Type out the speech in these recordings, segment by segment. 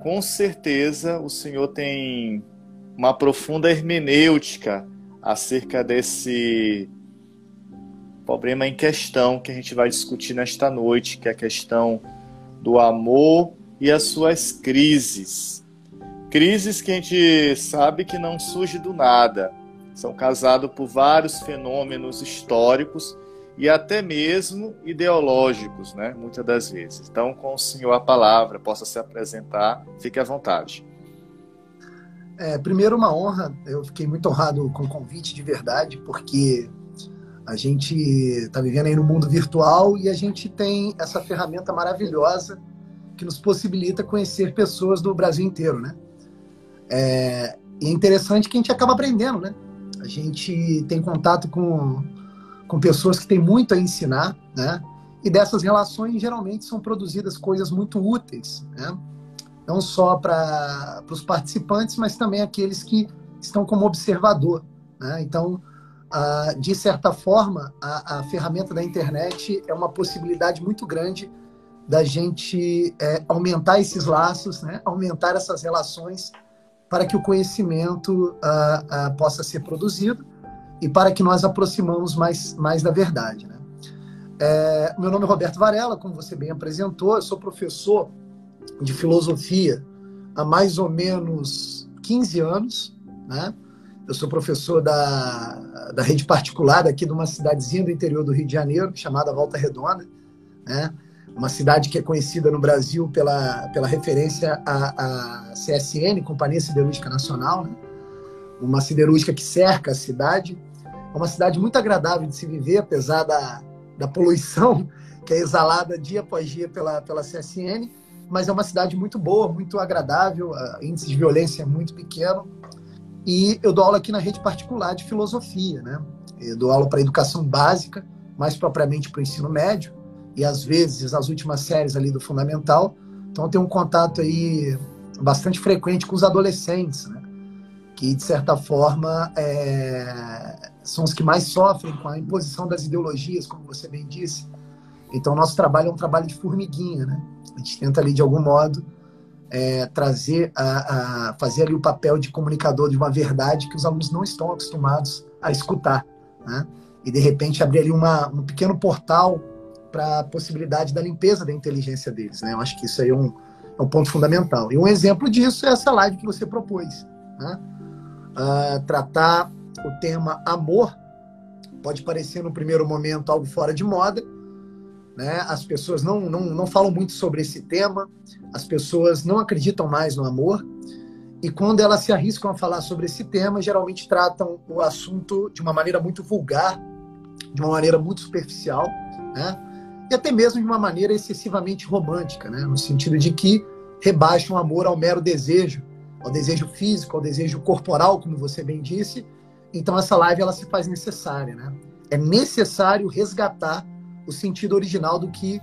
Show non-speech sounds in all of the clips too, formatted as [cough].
com certeza o senhor tem uma profunda hermenêutica acerca desse problema em questão que a gente vai discutir nesta noite, que é a questão do amor e as suas crises. Crises que a gente sabe que não surge do nada, são causadas por vários fenômenos históricos e até mesmo ideológicos, né? Muitas das vezes. Então, com o senhor a palavra, possa se apresentar, fique à vontade. É, primeiro, uma honra. Eu fiquei muito honrado com o convite de verdade, porque a gente está vivendo aí no mundo virtual e a gente tem essa ferramenta maravilhosa que nos possibilita conhecer pessoas do Brasil inteiro, né? É, e é interessante que a gente acaba aprendendo, né? A gente tem contato com com pessoas que têm muito a ensinar, né? E dessas relações geralmente são produzidas coisas muito úteis, né? Não só para os participantes, mas também aqueles que estão como observador, né? Então, ah, de certa forma, a, a, ferramenta da internet é uma possibilidade muito grande da gente é, aumentar esses laços, né? aumentar essas relações para que o conhecimento ah, ah, possa ser produzido e para que nós aproximamos mais, mais da verdade. Né? É, meu nome é Roberto Varela, como você bem apresentou, eu sou professor de filosofia há mais ou menos 15 anos. Né? Eu sou professor da, da rede particular aqui de uma cidadezinha do interior do Rio de Janeiro, chamada Volta Redonda. Né? Uma cidade que é conhecida no Brasil pela, pela referência à, à CSN, Companhia Siderúrgica Nacional, né? uma siderúrgica que cerca a cidade é uma cidade muito agradável de se viver, apesar da, da poluição [laughs] que é exalada dia após dia pela, pela CSN, mas é uma cidade muito boa, muito agradável, o índice de violência é muito pequeno. E eu dou aula aqui na rede particular de filosofia, né? Eu dou aula para educação básica, mais propriamente para o ensino médio, e às vezes as últimas séries ali do fundamental. Então eu tenho um contato aí bastante frequente com os adolescentes, né? Que de certa forma é, são os que mais sofrem com a imposição das ideologias, como você bem disse. Então, nosso trabalho é um trabalho de formiguinha, né? A gente tenta ali, de algum modo, é, trazer, a, a, fazer ali o papel de comunicador de uma verdade que os alunos não estão acostumados a escutar, né? E, de repente, abrir ali uma, um pequeno portal para a possibilidade da limpeza da inteligência deles, né? Eu acho que isso aí é um, é um ponto fundamental. E um exemplo disso é essa live que você propôs, né? Uh, tratar o tema amor pode parecer no primeiro momento algo fora de moda, né? As pessoas não, não, não falam muito sobre esse tema, as pessoas não acreditam mais no amor, e quando elas se arriscam a falar sobre esse tema, geralmente tratam o assunto de uma maneira muito vulgar, de uma maneira muito superficial, né? E até mesmo de uma maneira excessivamente romântica, né? No sentido de que rebaixam o amor ao mero desejo, ao desejo físico, ao desejo corporal, como você bem disse, então essa live ela se faz necessária, né? É necessário resgatar o sentido original do que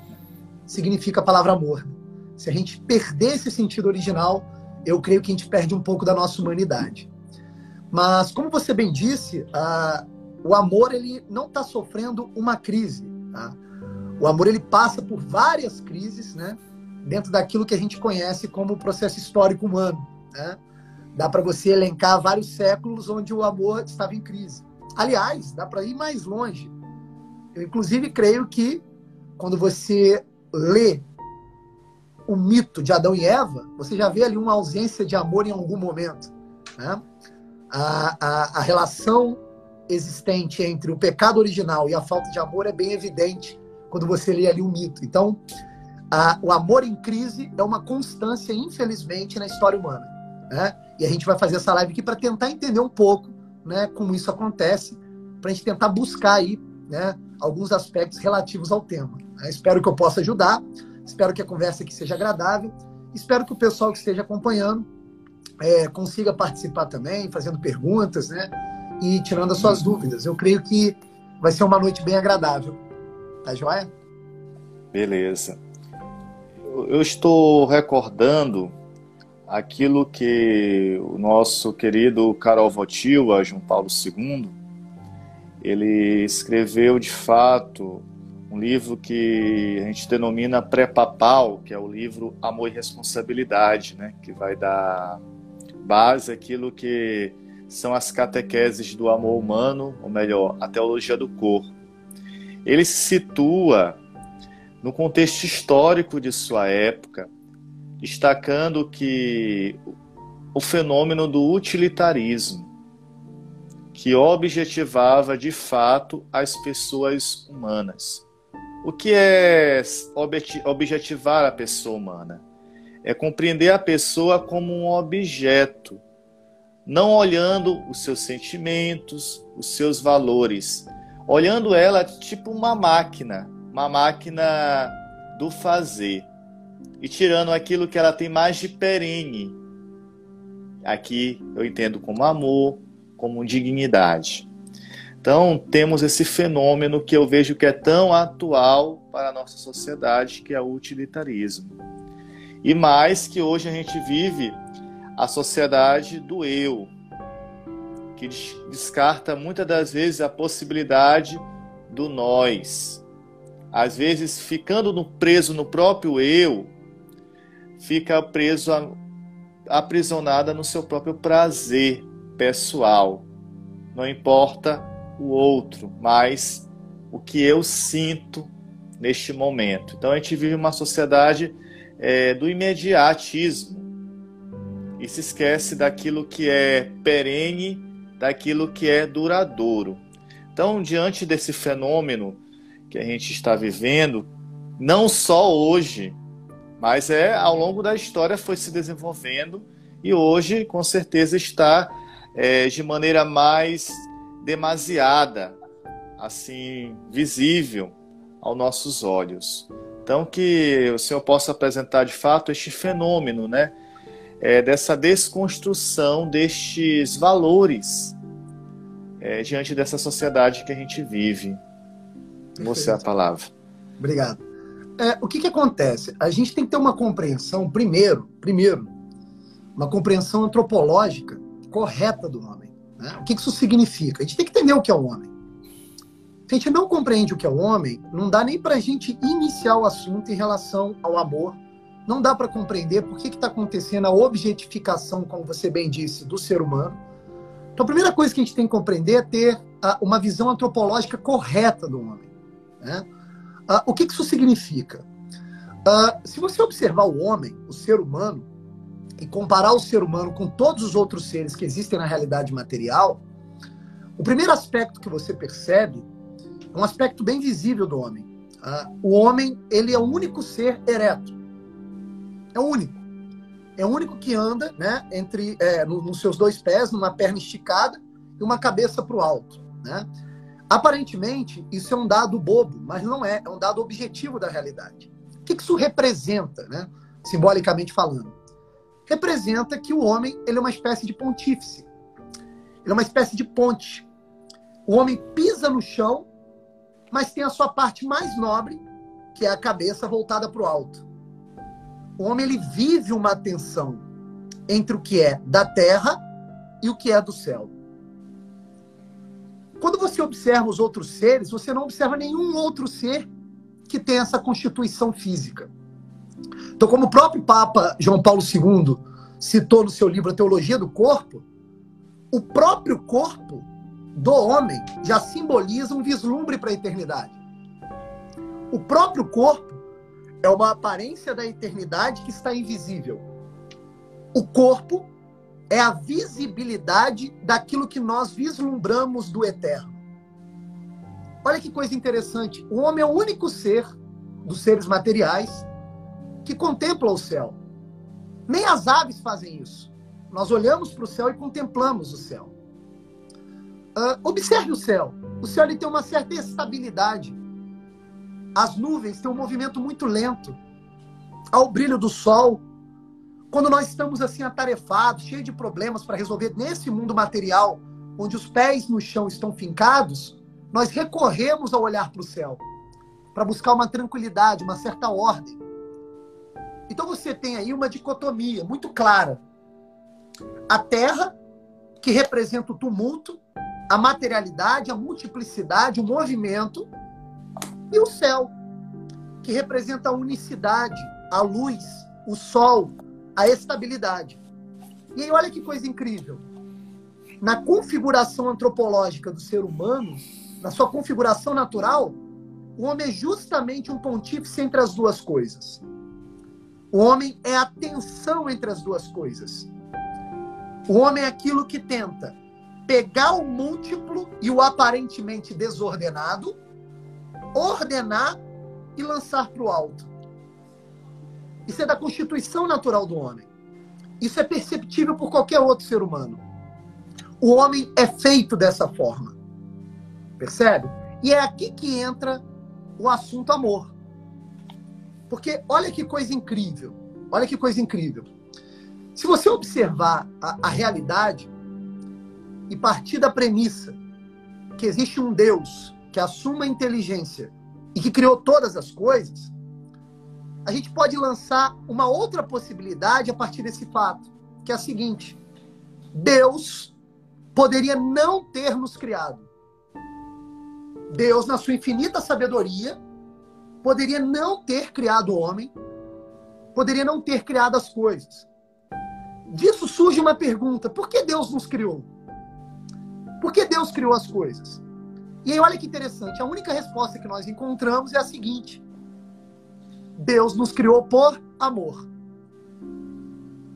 significa a palavra amor. Se a gente perder esse sentido original, eu creio que a gente perde um pouco da nossa humanidade. Mas como você bem disse, o amor ele não está sofrendo uma crise. Tá? O amor ele passa por várias crises, né? Dentro daquilo que a gente conhece como o processo histórico humano. Né? Dá para você elencar vários séculos onde o amor estava em crise. Aliás, dá para ir mais longe. Eu, inclusive, creio que quando você lê o mito de Adão e Eva, você já vê ali uma ausência de amor em algum momento. Né? A, a, a relação existente entre o pecado original e a falta de amor é bem evidente quando você lê ali o mito. Então, a, o amor em crise é uma constância, infelizmente, na história humana. Né? E a gente vai fazer essa live aqui para tentar entender um pouco né, como isso acontece, para a gente tentar buscar aí né, alguns aspectos relativos ao tema. Né? Espero que eu possa ajudar, espero que a conversa aqui seja agradável, espero que o pessoal que esteja acompanhando é, consiga participar também, fazendo perguntas né, e tirando as suas dúvidas. Eu creio que vai ser uma noite bem agradável. Tá joia? Beleza. Eu estou recordando aquilo que o nosso querido Karol Wojtyła, João Paulo II, ele escreveu de fato um livro que a gente denomina pré-papal, que é o livro Amor e Responsabilidade, né? que vai dar base àquilo que são as catequeses do amor humano, ou melhor, a teologia do corpo. Ele se situa no contexto histórico de sua época, destacando que o fenômeno do utilitarismo, que objetivava de fato as pessoas humanas. O que é objetivar a pessoa humana? É compreender a pessoa como um objeto, não olhando os seus sentimentos, os seus valores, olhando ela tipo uma máquina, uma máquina do fazer, e tirando aquilo que ela tem mais de perene. Aqui eu entendo como amor, como dignidade. Então, temos esse fenômeno que eu vejo que é tão atual para a nossa sociedade, que é o utilitarismo. E mais que hoje a gente vive a sociedade do eu, que descarta muitas das vezes a possibilidade do nós. Às vezes, ficando no, preso no próprio eu, fica preso, a, aprisionada no seu próprio prazer pessoal. Não importa o outro, mas o que eu sinto neste momento. Então a gente vive uma sociedade é, do imediatismo e se esquece daquilo que é perene, daquilo que é duradouro. Então, diante desse fenômeno que a gente está vivendo, não só hoje, mas é ao longo da história foi se desenvolvendo e hoje, com certeza, está é, de maneira mais demasiada, assim, visível aos nossos olhos. Então, que o Senhor possa apresentar de fato este fenômeno, né? É, dessa desconstrução destes valores é, diante dessa sociedade que a gente vive. Você é a palavra. Obrigado. É, o que, que acontece? A gente tem que ter uma compreensão, primeiro, primeiro, uma compreensão antropológica correta do homem. Né? O que, que isso significa? A gente tem que entender o que é o homem. Se a gente não compreende o que é o homem, não dá nem para a gente iniciar o assunto em relação ao amor. Não dá para compreender por que está acontecendo a objetificação, como você bem disse, do ser humano. Então, a primeira coisa que a gente tem que compreender é ter uh, uma visão antropológica correta do homem. Né? Uh, o que, que, isso significa? Uh, se você observar o homem, o ser humano, e comparar o ser humano com todos os outros seres que existem na realidade material, o primeiro aspecto que você percebe é um aspecto bem visível do homem. Uh, o homem, ele é o único ser ereto. É o único. É o único que anda né, entre é, no, nos seus dois pés, numa perna esticada e uma cabeça para o alto. Né? Aparentemente, isso é um dado bobo, mas não é. É um dado objetivo da realidade. O que isso representa, né, simbolicamente falando? representa que o homem ele é uma espécie de pontífice. Ele é uma espécie de ponte. O homem pisa no chão, mas tem a sua parte mais nobre, que é a cabeça voltada para o alto. O homem ele vive uma tensão entre o que é da terra e o que é do céu. Quando você observa os outros seres, você não observa nenhum outro ser que tem essa constituição física. Então, como o próprio Papa João Paulo II citou no seu livro A Teologia do Corpo, o próprio corpo do homem já simboliza um vislumbre para a eternidade. O próprio corpo é uma aparência da eternidade que está invisível. O corpo é a visibilidade daquilo que nós vislumbramos do eterno. Olha que coisa interessante. O homem é o único ser dos seres materiais que contempla o céu. Nem as aves fazem isso. Nós olhamos para o céu e contemplamos o céu. Uh, observe o céu. O céu ele tem uma certa estabilidade. As nuvens têm um movimento muito lento. Ao brilho do sol, quando nós estamos assim atarefados, cheios de problemas para resolver nesse mundo material, onde os pés no chão estão fincados, nós recorremos ao olhar para o céu, para buscar uma tranquilidade, uma certa ordem. Então você tem aí uma dicotomia muito clara. A terra, que representa o tumulto, a materialidade, a multiplicidade, o movimento, E o céu, que representa a unicidade, a luz, o sol, a estabilidade. E aí, olha que coisa incrível. Na configuração antropológica do ser humano, na sua configuração natural, o homem é justamente um pontífice entre as duas coisas. O homem é a tensão entre as duas coisas. O homem é aquilo que tenta pegar o múltiplo e o aparentemente desordenado, ordenar e lançar para o alto. Isso é da constituição natural do homem. Isso é perceptível por qualquer outro ser humano. O homem é feito dessa forma. Percebe? E é aqui que entra o assunto amor. Porque olha que coisa incrível. Olha que coisa incrível. Se você observar a, a realidade e partir da premissa que existe um Deus que assume a inteligência e que criou todas as coisas, a gente pode lançar uma outra possibilidade a partir desse fato, que é a seguinte: Deus poderia não ter nos criado. Deus, na sua infinita sabedoria, poderia não ter criado o homem, poderia não ter criado as coisas. Disso surge uma pergunta: por que Deus nos criou? Por que Deus criou as coisas? E aí, olha que interessante: a única resposta que nós encontramos é a seguinte: Deus nos criou por amor.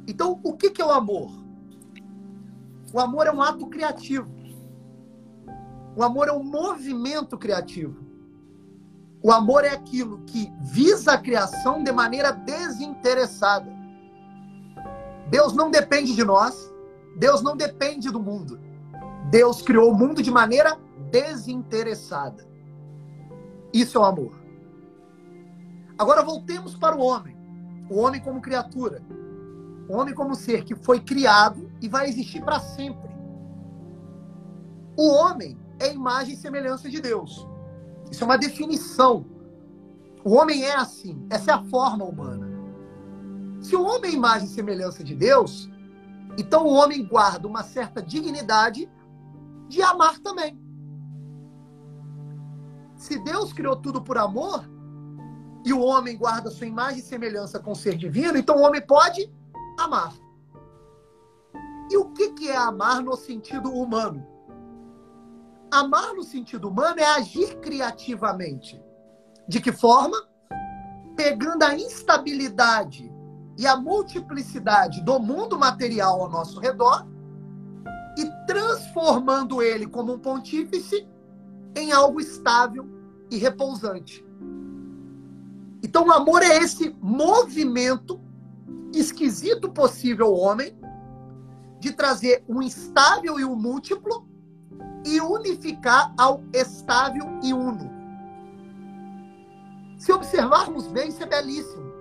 Então, o que é o amor? O amor é um ato criativo. O amor é um movimento criativo. O amor é aquilo que visa a criação de maneira desinteressada. Deus não depende de nós, Deus não depende do mundo. Deus criou o mundo de maneira desinteressada. Isso é o amor. Agora voltemos para o homem. O homem como criatura. O homem como ser que foi criado e vai existir para sempre. O homem é imagem e semelhança de Deus. Isso é uma definição. O homem é assim. Essa é a forma humana. Se o homem é imagem e semelhança de Deus, então o homem guarda uma certa dignidade de amar também. Se Deus criou tudo por amor, e o homem guarda sua imagem e semelhança com o ser divino, então o homem pode amar. E o que é amar no sentido humano? Amar no sentido humano é agir criativamente. De que forma? Pegando a instabilidade e a multiplicidade do mundo material ao nosso redor e transformando ele como um pontífice em algo estável e repousante. Então, o amor é esse movimento esquisito possível homem de trazer um estável e um múltiplo e unificar ao estável e uno. Se observarmos bem, isso é belíssimo.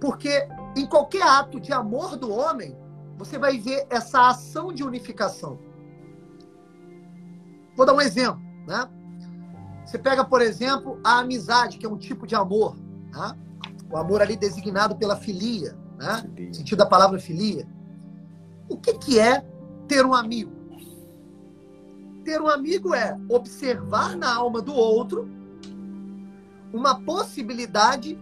Porque em qualquer ato de amor do homem, você vai ver essa ação de unificação. Vou dar um exemplo, né? Você pega, por exemplo, a amizade, que é um tipo de amor, né? o amor ali designado pela filia, né? Filia. sentido da palavra filia. O que, que é ter um amigo? Ter um amigo é observar na alma do outro uma possibilidade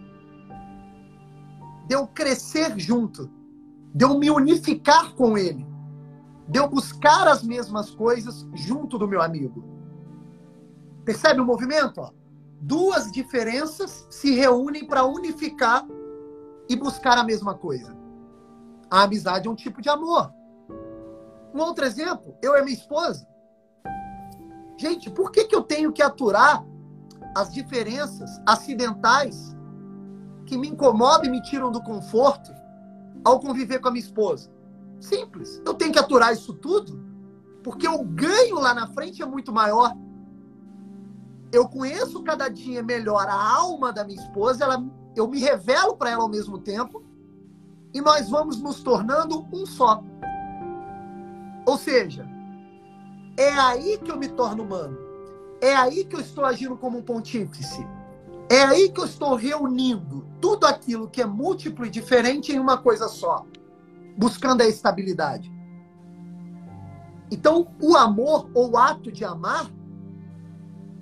de eu crescer junto, de eu me unificar com ele, de eu buscar as mesmas coisas junto do meu amigo. Percebe o movimento? Duas diferenças se reúnem para unificar e buscar a mesma coisa. A amizade é um tipo de amor. Um outro exemplo, eu e minha esposa. Gente, por que, que eu tenho que aturar as diferenças acidentais que me incomodam e me tiram do conforto ao conviver com a minha esposa? Simples. Eu tenho que aturar isso tudo porque o ganho lá na frente é muito maior. Eu conheço cada dia melhor a alma da minha esposa, ela, eu me revelo para ela ao mesmo tempo e nós vamos nos tornando um só. Ou seja, é aí que eu me torno humano. É aí que eu estou agindo como um pontífice. É aí que eu estou reunindo tudo aquilo que é múltiplo e diferente em uma coisa só, buscando a estabilidade. Então, o amor ou o ato de amar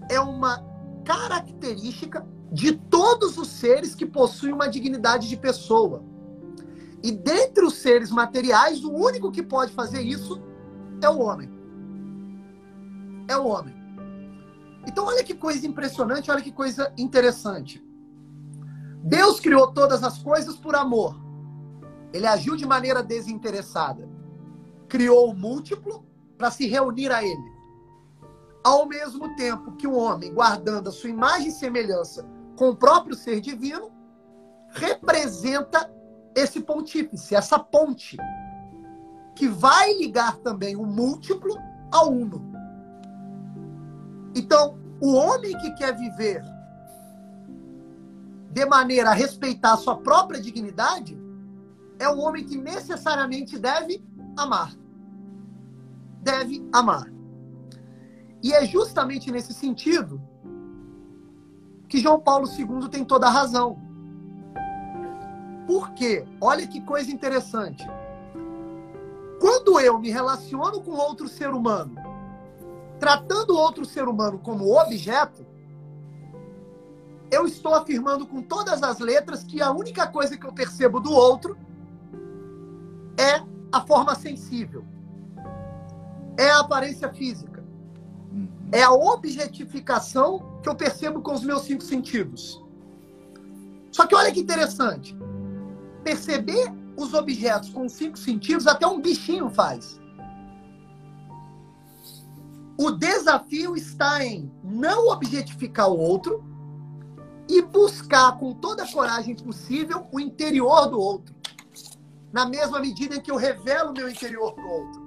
é uma característica de todos os seres que possuem uma dignidade de pessoa. E dentre os seres materiais, o único que pode fazer isso é o homem. É o homem. Então, olha que coisa impressionante, olha que coisa interessante. Deus criou todas as coisas por amor. Ele agiu de maneira desinteressada. Criou o múltiplo para se reunir a ele. Ao mesmo tempo que o homem, guardando a sua imagem e semelhança com o próprio ser divino, representa esse pontífice, essa ponte, que vai ligar também o múltiplo ao uno. Então, o homem que quer viver de maneira a respeitar a sua própria dignidade é o homem que necessariamente deve amar. Deve amar. E é justamente nesse sentido que João Paulo II tem toda a razão. Por quê? Olha que coisa interessante. Quando eu me relaciono com outro ser humano, tratando outro ser humano como objeto, eu estou afirmando com todas as letras que a única coisa que eu percebo do outro é a forma sensível, é a aparência física, é a objetificação que eu percebo com os meus cinco sentidos. Só que olha que interessante, perceber os objetos com os cinco sentidos até um bichinho faz. O desafio está em não objetificar o outro e buscar com toda a coragem possível o interior do outro. Na mesma medida em que eu revelo meu interior para o outro.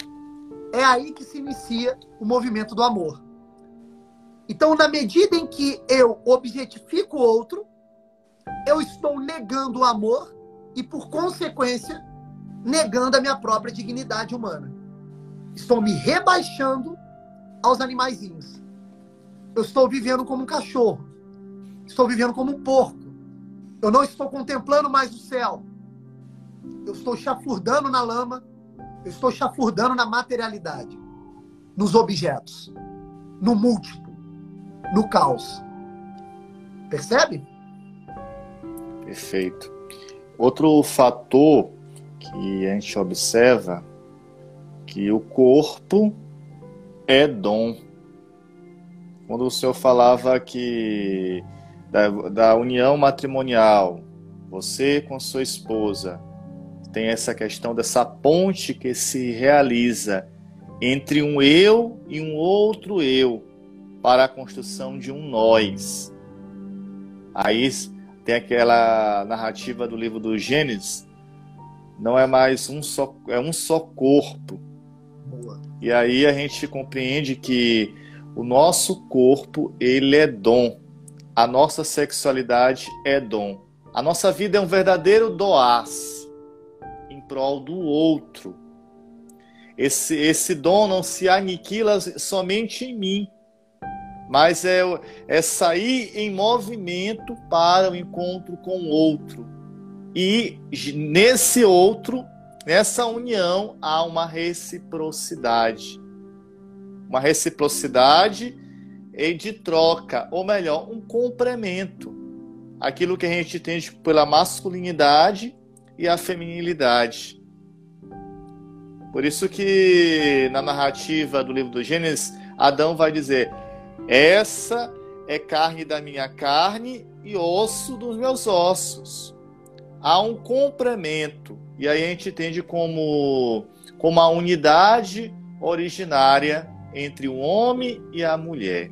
É aí que se inicia o movimento do amor. Então, na medida em que eu objetifico o outro, eu estou negando o amor e, por consequência, negando a minha própria dignidade humana. Estou me rebaixando aos animaizinhos. Eu estou vivendo como um cachorro. Estou vivendo como um porco. Eu não estou contemplando mais o céu. Eu estou chafurdando na lama. Eu estou chafurdando na materialidade. Nos objetos. No múltiplo. No caos. Percebe? Perfeito. Outro fator que a gente observa que o corpo é dom. Quando o senhor falava que da, da união matrimonial, você com sua esposa, tem essa questão dessa ponte que se realiza entre um eu e um outro eu para a construção de um nós. Aí tem aquela narrativa do livro do Gênesis, não é mais um só, é um só corpo. Boa. E aí a gente compreende que o nosso corpo, ele é dom. A nossa sexualidade é dom. A nossa vida é um verdadeiro doás em prol do outro. Esse, esse dom não se aniquila somente em mim, mas é, é sair em movimento para o encontro com o outro. E nesse outro Nessa união há uma reciprocidade. Uma reciprocidade de troca, ou melhor, um complemento. Aquilo que a gente entende pela masculinidade e a feminilidade. Por isso que na narrativa do livro do Gênesis, Adão vai dizer: Essa é carne da minha carne e osso dos meus ossos. Há um complemento e aí a gente entende como, como a unidade originária entre o homem e a mulher.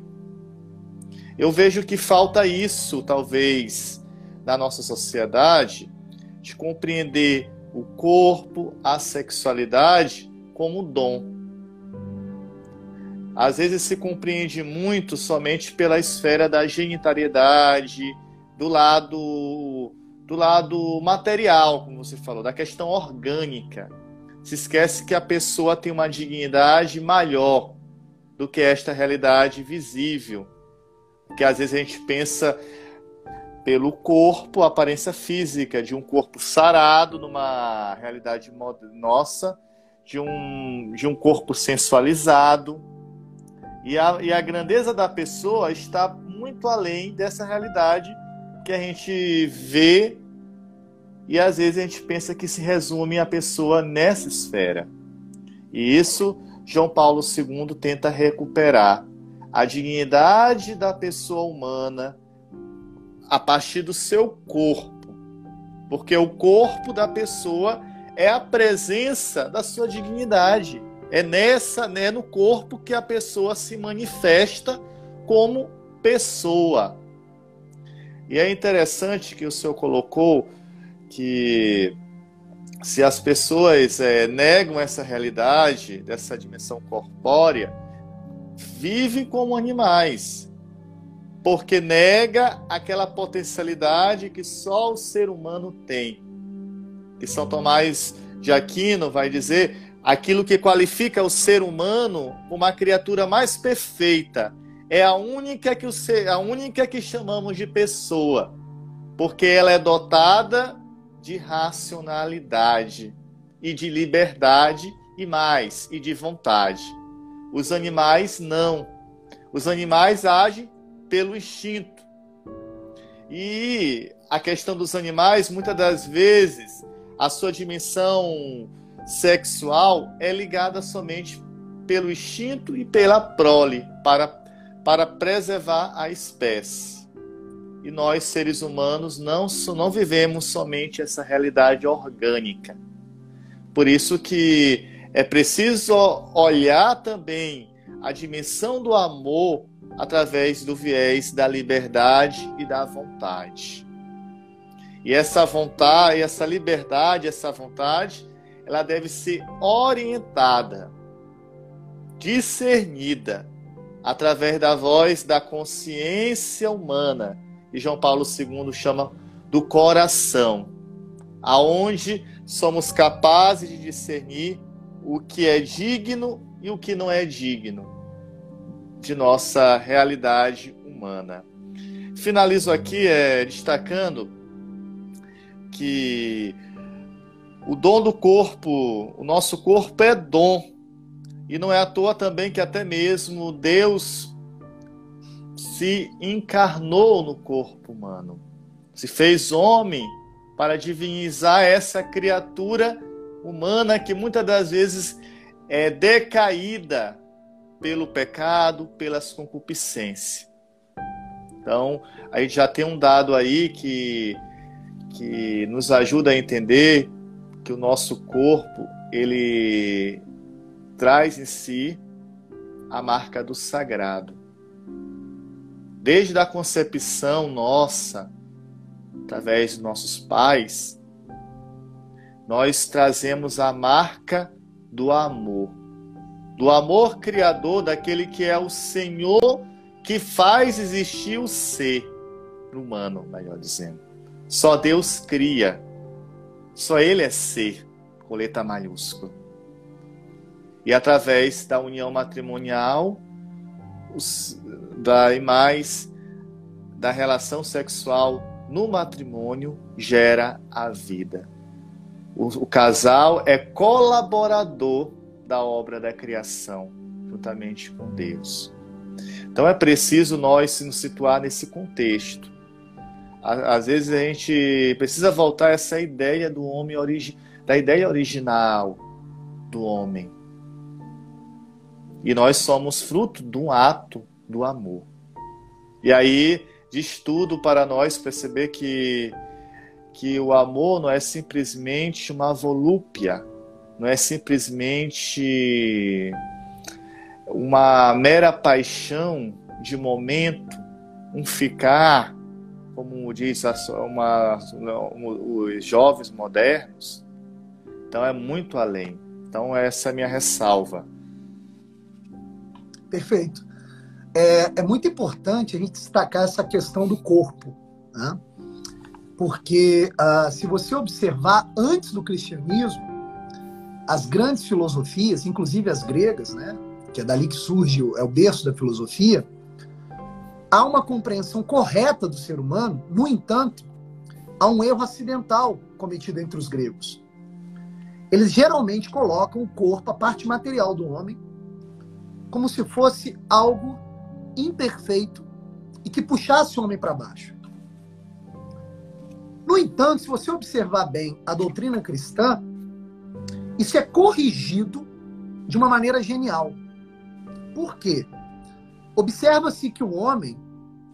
Eu vejo que falta isso, talvez, na nossa sociedade, de compreender o corpo, a sexualidade como dom. Às vezes se compreende muito somente pela esfera da genitariedade, do lado do lado material, como você falou, da questão orgânica. Se esquece que a pessoa tem uma dignidade maior do que esta realidade visível. Que às vezes a gente pensa pelo corpo, a aparência física de um corpo sarado numa realidade nossa, de um, de um corpo sensualizado. E a, e a grandeza da pessoa está muito além dessa realidade que a gente vê e às vezes a gente pensa que se resume a pessoa nessa esfera. E isso João Paulo II tenta recuperar a dignidade da pessoa humana a partir do seu corpo. Porque o corpo da pessoa é a presença da sua dignidade. É nessa, né, no corpo que a pessoa se manifesta como pessoa. E é interessante que o senhor colocou que se as pessoas é, negam essa realidade, dessa dimensão corpórea, vivem como animais, porque nega aquela potencialidade que só o ser humano tem. E São Tomás de Aquino vai dizer aquilo que qualifica o ser humano uma criatura mais perfeita é a única que o ser, a única que chamamos de pessoa, porque ela é dotada de racionalidade e de liberdade e mais, e de vontade. Os animais não. Os animais agem pelo instinto. E a questão dos animais, muitas das vezes, a sua dimensão sexual é ligada somente pelo instinto e pela prole, para, para preservar a espécie. E nós, seres humanos, não, não vivemos somente essa realidade orgânica. Por isso que é preciso olhar também a dimensão do amor através do viés da liberdade e da vontade. E essa vontade, essa liberdade, essa vontade, ela deve ser orientada, discernida através da voz da consciência humana e João Paulo II chama do coração, aonde somos capazes de discernir o que é digno e o que não é digno de nossa realidade humana. Finalizo aqui é, destacando que o dom do corpo, o nosso corpo é dom. E não é à toa também que até mesmo Deus se encarnou no corpo humano, se fez homem para divinizar essa criatura humana que muitas das vezes é decaída pelo pecado, pelas concupiscências. Então, a gente já tem um dado aí que, que nos ajuda a entender que o nosso corpo, ele traz em si a marca do sagrado desde a concepção nossa, através dos nossos pais, nós trazemos a marca do amor. Do amor criador daquele que é o Senhor que faz existir o ser humano, melhor dizendo. Só Deus cria. Só Ele é ser, com letra maiúscula. E através da união matrimonial, os, daí mais da relação sexual no matrimônio gera a vida. O, o casal é colaborador da obra da criação, juntamente com Deus. Então é preciso nós nos situar nesse contexto. Às vezes a gente precisa voltar a essa ideia do homem origi da ideia original do homem. E nós somos fruto de um ato do amor. E aí diz tudo para nós perceber que, que o amor não é simplesmente uma volúpia, não é simplesmente uma mera paixão de momento, um ficar, como diz uma, os jovens modernos. Então é muito além. Então essa é a minha ressalva. Perfeito é, é muito importante a gente destacar essa questão do corpo, né? porque uh, se você observar antes do cristianismo, as grandes filosofias, inclusive as gregas, né, que é dali que surge, é o berço da filosofia, há uma compreensão correta do ser humano, no entanto, há um erro acidental cometido entre os gregos. Eles geralmente colocam o corpo, a parte material do homem, como se fosse algo imperfeito, e que puxasse o homem para baixo. No entanto, se você observar bem a doutrina cristã, isso é corrigido de uma maneira genial. Por quê? Observa-se que o homem,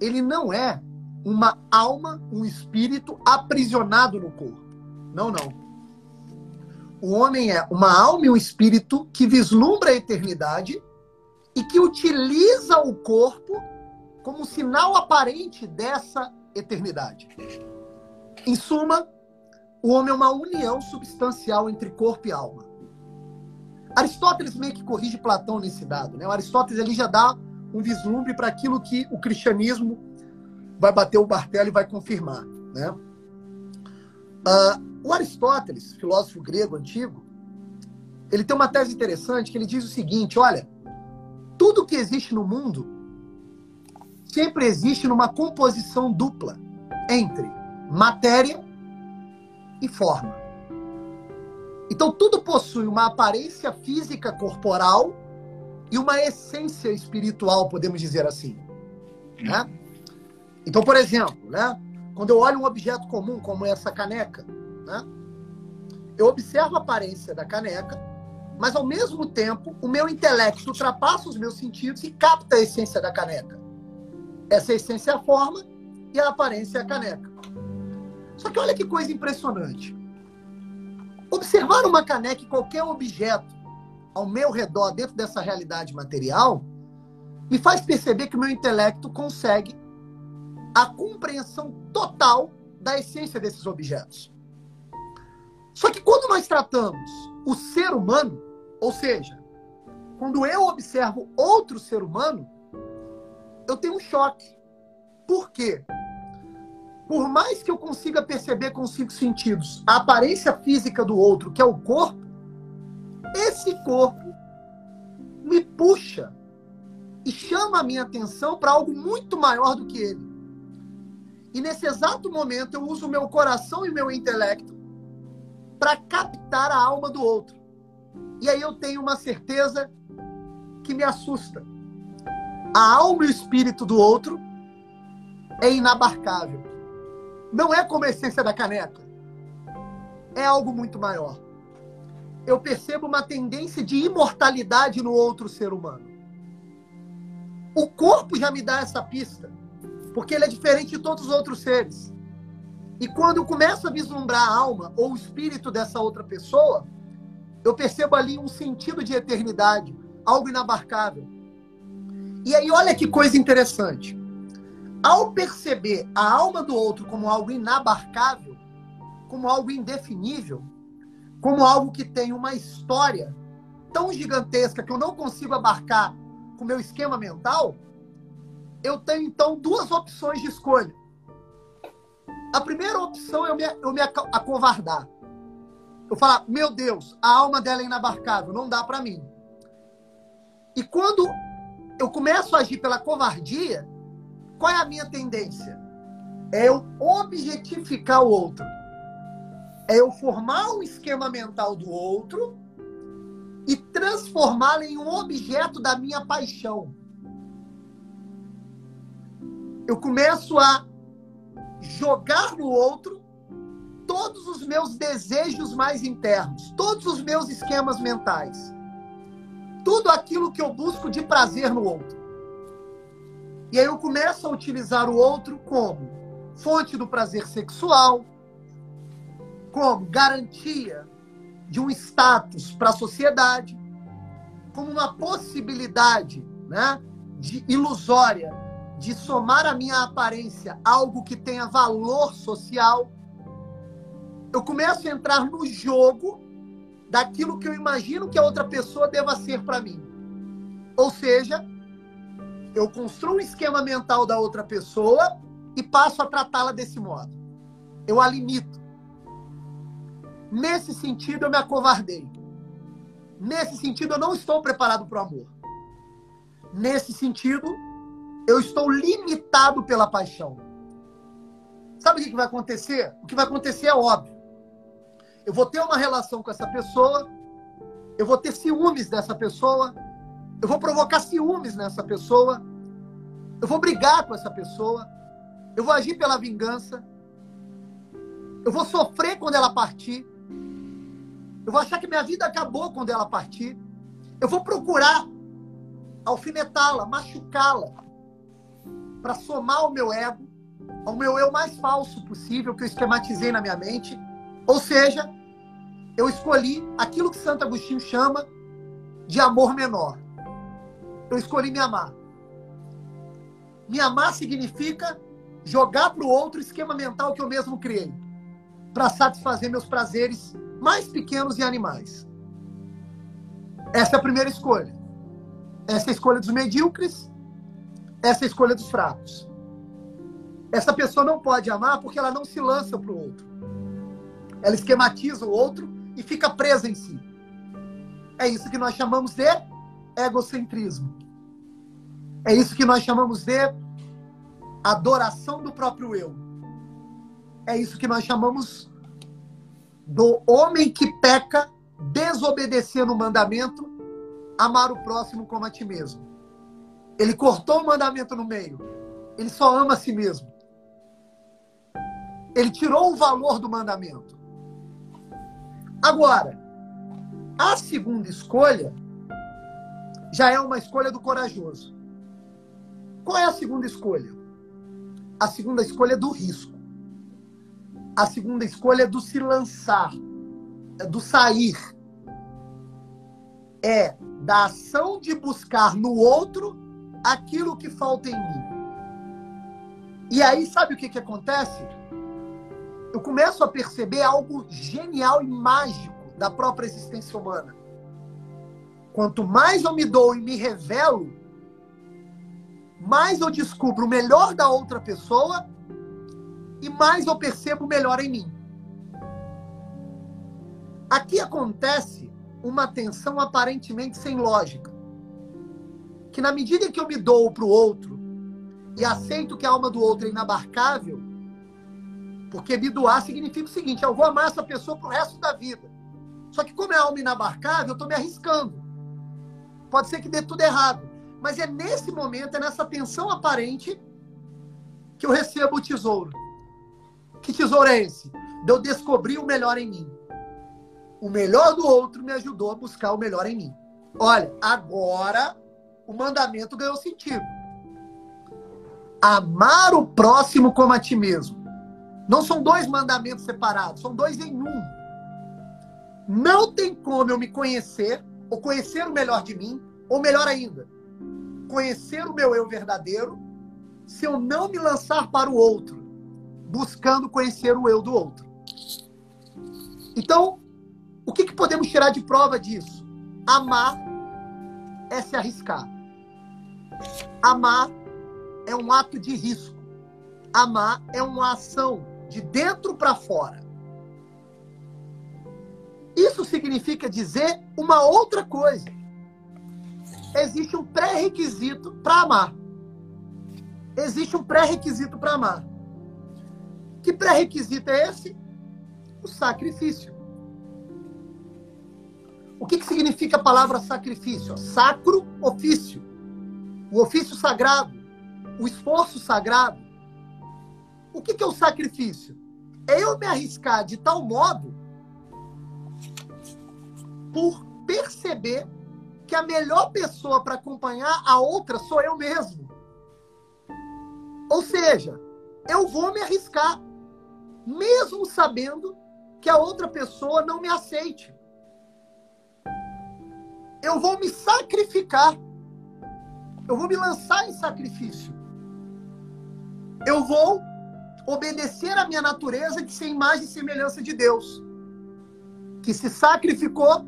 ele não é uma alma, um espírito aprisionado no corpo. Não, não. O homem é uma alma e um espírito que vislumbra a eternidade e que utiliza o corpo como sinal aparente dessa eternidade. Em suma, o homem é uma união substancial entre corpo e alma. Aristóteles meio que corrige Platão nesse dado. Né? O Aristóteles ele já dá um vislumbre para aquilo que o cristianismo vai bater o martelo e vai confirmar. Né? Uh, o Aristóteles, filósofo grego antigo, ele tem uma tese interessante que ele diz o seguinte: olha, tudo que existe no mundo sempre existe numa composição dupla entre matéria e forma. Então tudo possui uma aparência física corporal e uma essência espiritual, podemos dizer assim. Né? Então, por exemplo, né, quando eu olho um objeto comum como essa caneca, né, eu observo a aparência da caneca, mas ao mesmo tempo o meu intelecto ultrapassa os meus sentidos e capta a essência da caneca. Essa essência é a forma e a aparência é a caneca. Só que olha que coisa impressionante. Observar uma caneca e qualquer objeto ao meu redor, dentro dessa realidade material, me faz perceber que o meu intelecto consegue a compreensão total da essência desses objetos. Só que quando nós tratamos o ser humano, ou seja, quando eu observo outro ser humano, eu tenho um choque. Por quê? por mais que eu consiga perceber com os cinco sentidos a aparência física do outro, que é o corpo, esse corpo me puxa e chama a minha atenção para algo muito maior do que ele. E nesse exato momento eu uso o meu coração e meu intelecto para captar a alma do outro. E aí eu tenho uma certeza que me assusta. A alma e o espírito do outro é inabarcável não é como a essência da caneca. É algo muito maior. Eu percebo uma tendência de imortalidade no outro ser humano. O corpo já me dá essa pista, porque ele é diferente de todos os outros seres. E quando eu começo a vislumbrar a alma ou o espírito dessa outra pessoa, eu percebo ali um sentido de eternidade, algo inabarcável. E aí, olha que coisa interessante. Ao perceber a alma do outro como algo inabarcável, como algo indefinível, como algo que tem uma história tão gigantesca que eu não consigo abarcar com o meu esquema mental, eu tenho então duas opções de escolha. A primeira opção é eu me, eu me acovardar. Eu falar, meu Deus, a alma dela é inabarcável, não dá para mim. E quando eu começo a agir pela covardia, qual é a minha tendência? É eu objetificar o outro. É eu formar um esquema mental do outro e transformá-lo em um objeto da minha paixão. Eu começo a jogar no outro todos os meus desejos mais internos, todos os meus esquemas mentais, tudo aquilo que eu busco de prazer no outro. E aí eu começo a utilizar o outro como fonte do prazer sexual, como garantia de um status para a sociedade, como uma possibilidade né, de ilusória de somar à minha aparência algo que tenha valor social. Eu começo a entrar no jogo daquilo que eu imagino que a outra pessoa deva ser para mim. Ou seja, eu construo um esquema mental da outra pessoa e passo a tratá-la desse modo. Eu a limito. Nesse sentido, eu me acovardei. Nesse sentido, eu não estou preparado para o amor. Nesse sentido, eu estou limitado pela paixão. Sabe o que vai acontecer? O que vai acontecer é óbvio. Eu vou ter uma relação com essa pessoa, eu vou ter ciúmes dessa pessoa, eu vou provocar ciúmes nessa pessoa. Eu vou brigar com essa pessoa. Eu vou agir pela vingança. Eu vou sofrer quando ela partir. Eu vou achar que minha vida acabou quando ela partir. Eu vou procurar alfinetá-la, machucá-la, para somar o meu ego, ao meu eu mais falso possível que eu esquematizei na minha mente. Ou seja, eu escolhi aquilo que Santo Agostinho chama de amor menor. Eu escolhi me amar. Me amar significa jogar para o outro esquema mental que eu mesmo criei, para satisfazer meus prazeres mais pequenos e animais. Essa é a primeira escolha. Essa é a escolha dos medíocres, essa é a escolha dos fracos. Essa pessoa não pode amar porque ela não se lança para o outro. Ela esquematiza o outro e fica presa em si. É isso que nós chamamos de egocentrismo. É isso que nós chamamos de adoração do próprio eu. É isso que nós chamamos do homem que peca, desobedecendo o mandamento, amar o próximo como a ti mesmo. Ele cortou o mandamento no meio. Ele só ama a si mesmo. Ele tirou o valor do mandamento. Agora, a segunda escolha já é uma escolha do corajoso. Qual é a segunda escolha? A segunda escolha é do risco. A segunda escolha é do se lançar, é do sair. É da ação de buscar no outro aquilo que falta em mim. E aí, sabe o que, que acontece? Eu começo a perceber algo genial e mágico da própria existência humana. Quanto mais eu me dou e me revelo, mais eu descubro o melhor da outra pessoa e mais eu percebo melhor em mim. Aqui acontece uma tensão aparentemente sem lógica. Que na medida que eu me dou para o outro e aceito que a alma do outro é inabarcável, porque me doar significa o seguinte: eu vou amar essa pessoa para o resto da vida. Só que como é alma inabarcável, eu estou me arriscando. Pode ser que dê tudo errado. Mas é nesse momento, é nessa tensão aparente, que eu recebo o tesouro. Que tesouro esse? De eu descobrir o melhor em mim. O melhor do outro me ajudou a buscar o melhor em mim. Olha, agora o mandamento ganhou sentido. Amar o próximo como a ti mesmo. Não são dois mandamentos separados, são dois em um. Não tem como eu me conhecer, ou conhecer o melhor de mim, ou melhor ainda, conhecer o meu eu verdadeiro, se eu não me lançar para o outro, buscando conhecer o eu do outro. Então, o que, que podemos tirar de prova disso? Amar é se arriscar. Amar é um ato de risco. Amar é uma ação de dentro para fora. Isso significa dizer uma outra coisa. Existe um pré-requisito para amar. Existe um pré-requisito para amar. Que pré-requisito é esse? O sacrifício. O que, que significa a palavra sacrifício? Sacro ofício. O ofício sagrado. O esforço sagrado. O que, que é o sacrifício? É eu me arriscar de tal modo por perceber que a melhor pessoa para acompanhar a outra sou eu mesmo. Ou seja, eu vou me arriscar, mesmo sabendo que a outra pessoa não me aceite. Eu vou me sacrificar. Eu vou me lançar em sacrifício. Eu vou obedecer à minha natureza de ser imagem e semelhança de Deus, que se sacrificou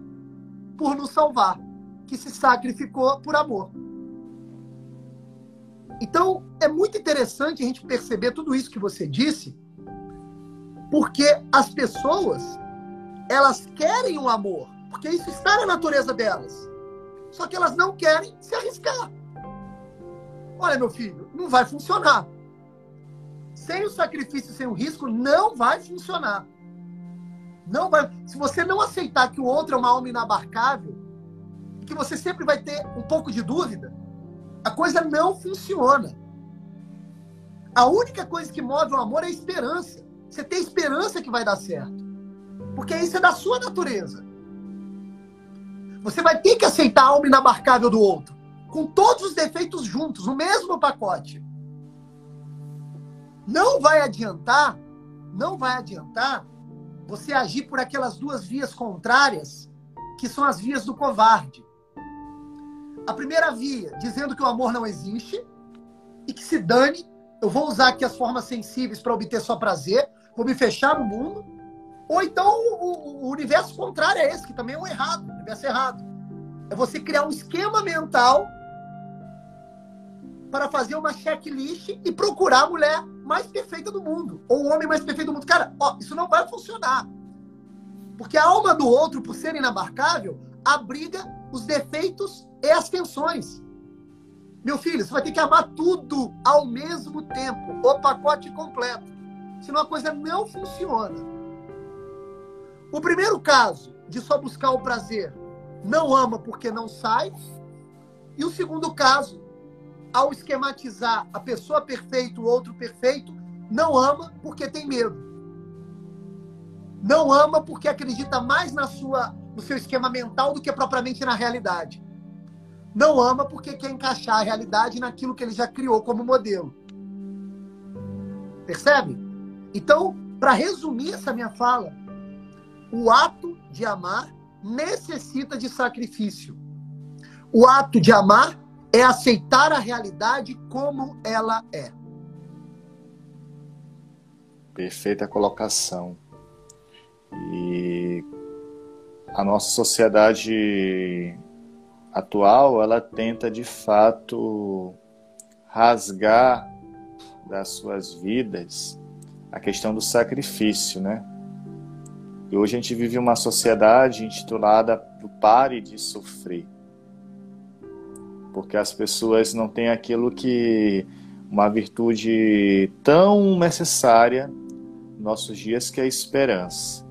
por nos salvar, que se sacrificou por amor. Então, é muito interessante a gente perceber tudo isso que você disse, porque as pessoas, elas querem o amor, porque isso está na natureza delas. Só que elas não querem se arriscar. Olha, meu filho, não vai funcionar. Sem o sacrifício, sem o risco, não vai funcionar. Não vai. Se você não aceitar que o outro é uma alma inabarcável, que você sempre vai ter um pouco de dúvida, a coisa não funciona. A única coisa que move o amor é a esperança. Você tem esperança que vai dar certo. Porque isso é da sua natureza. Você vai ter que aceitar a alma inabarcável do outro, com todos os defeitos juntos, no mesmo pacote. Não vai adiantar, não vai adiantar você agir por aquelas duas vias contrárias, que são as vias do covarde. A primeira via, dizendo que o amor não existe e que se dane, eu vou usar aqui as formas sensíveis para obter só prazer, vou me fechar no mundo. Ou então o, o, universo contrário é esse, que também é o errado, o universo errado. É você criar um esquema mental para fazer uma checklist e procurar a mulher mais perfeita do mundo, ou o homem mais perfeito do mundo. Cara, ó, isso não vai funcionar. Porque a alma do outro, por ser inabarcável, abriga os defeitos e as tensões. Meu filho, você vai ter que amar tudo ao mesmo tempo, o pacote completo. Senão a coisa não funciona. O primeiro caso, de só buscar o prazer, não ama porque não sai. E o segundo caso, ao esquematizar a pessoa perfeita, o outro perfeito, não ama porque tem medo. Não ama porque acredita mais na sua, no seu esquema mental do que propriamente na realidade. Não ama porque quer encaixar a realidade naquilo que ele já criou como modelo. Percebe? Então, para resumir essa minha fala, o ato de amar necessita de sacrifício. O ato de amar é aceitar a realidade como ela é. Perfeita colocação. E a nossa sociedade atual, ela tenta de fato rasgar das suas vidas a questão do sacrifício, né? E hoje a gente vive uma sociedade intitulada Pare de Sofrer porque as pessoas não têm aquilo que uma virtude tão necessária nos nossos dias que é a esperança.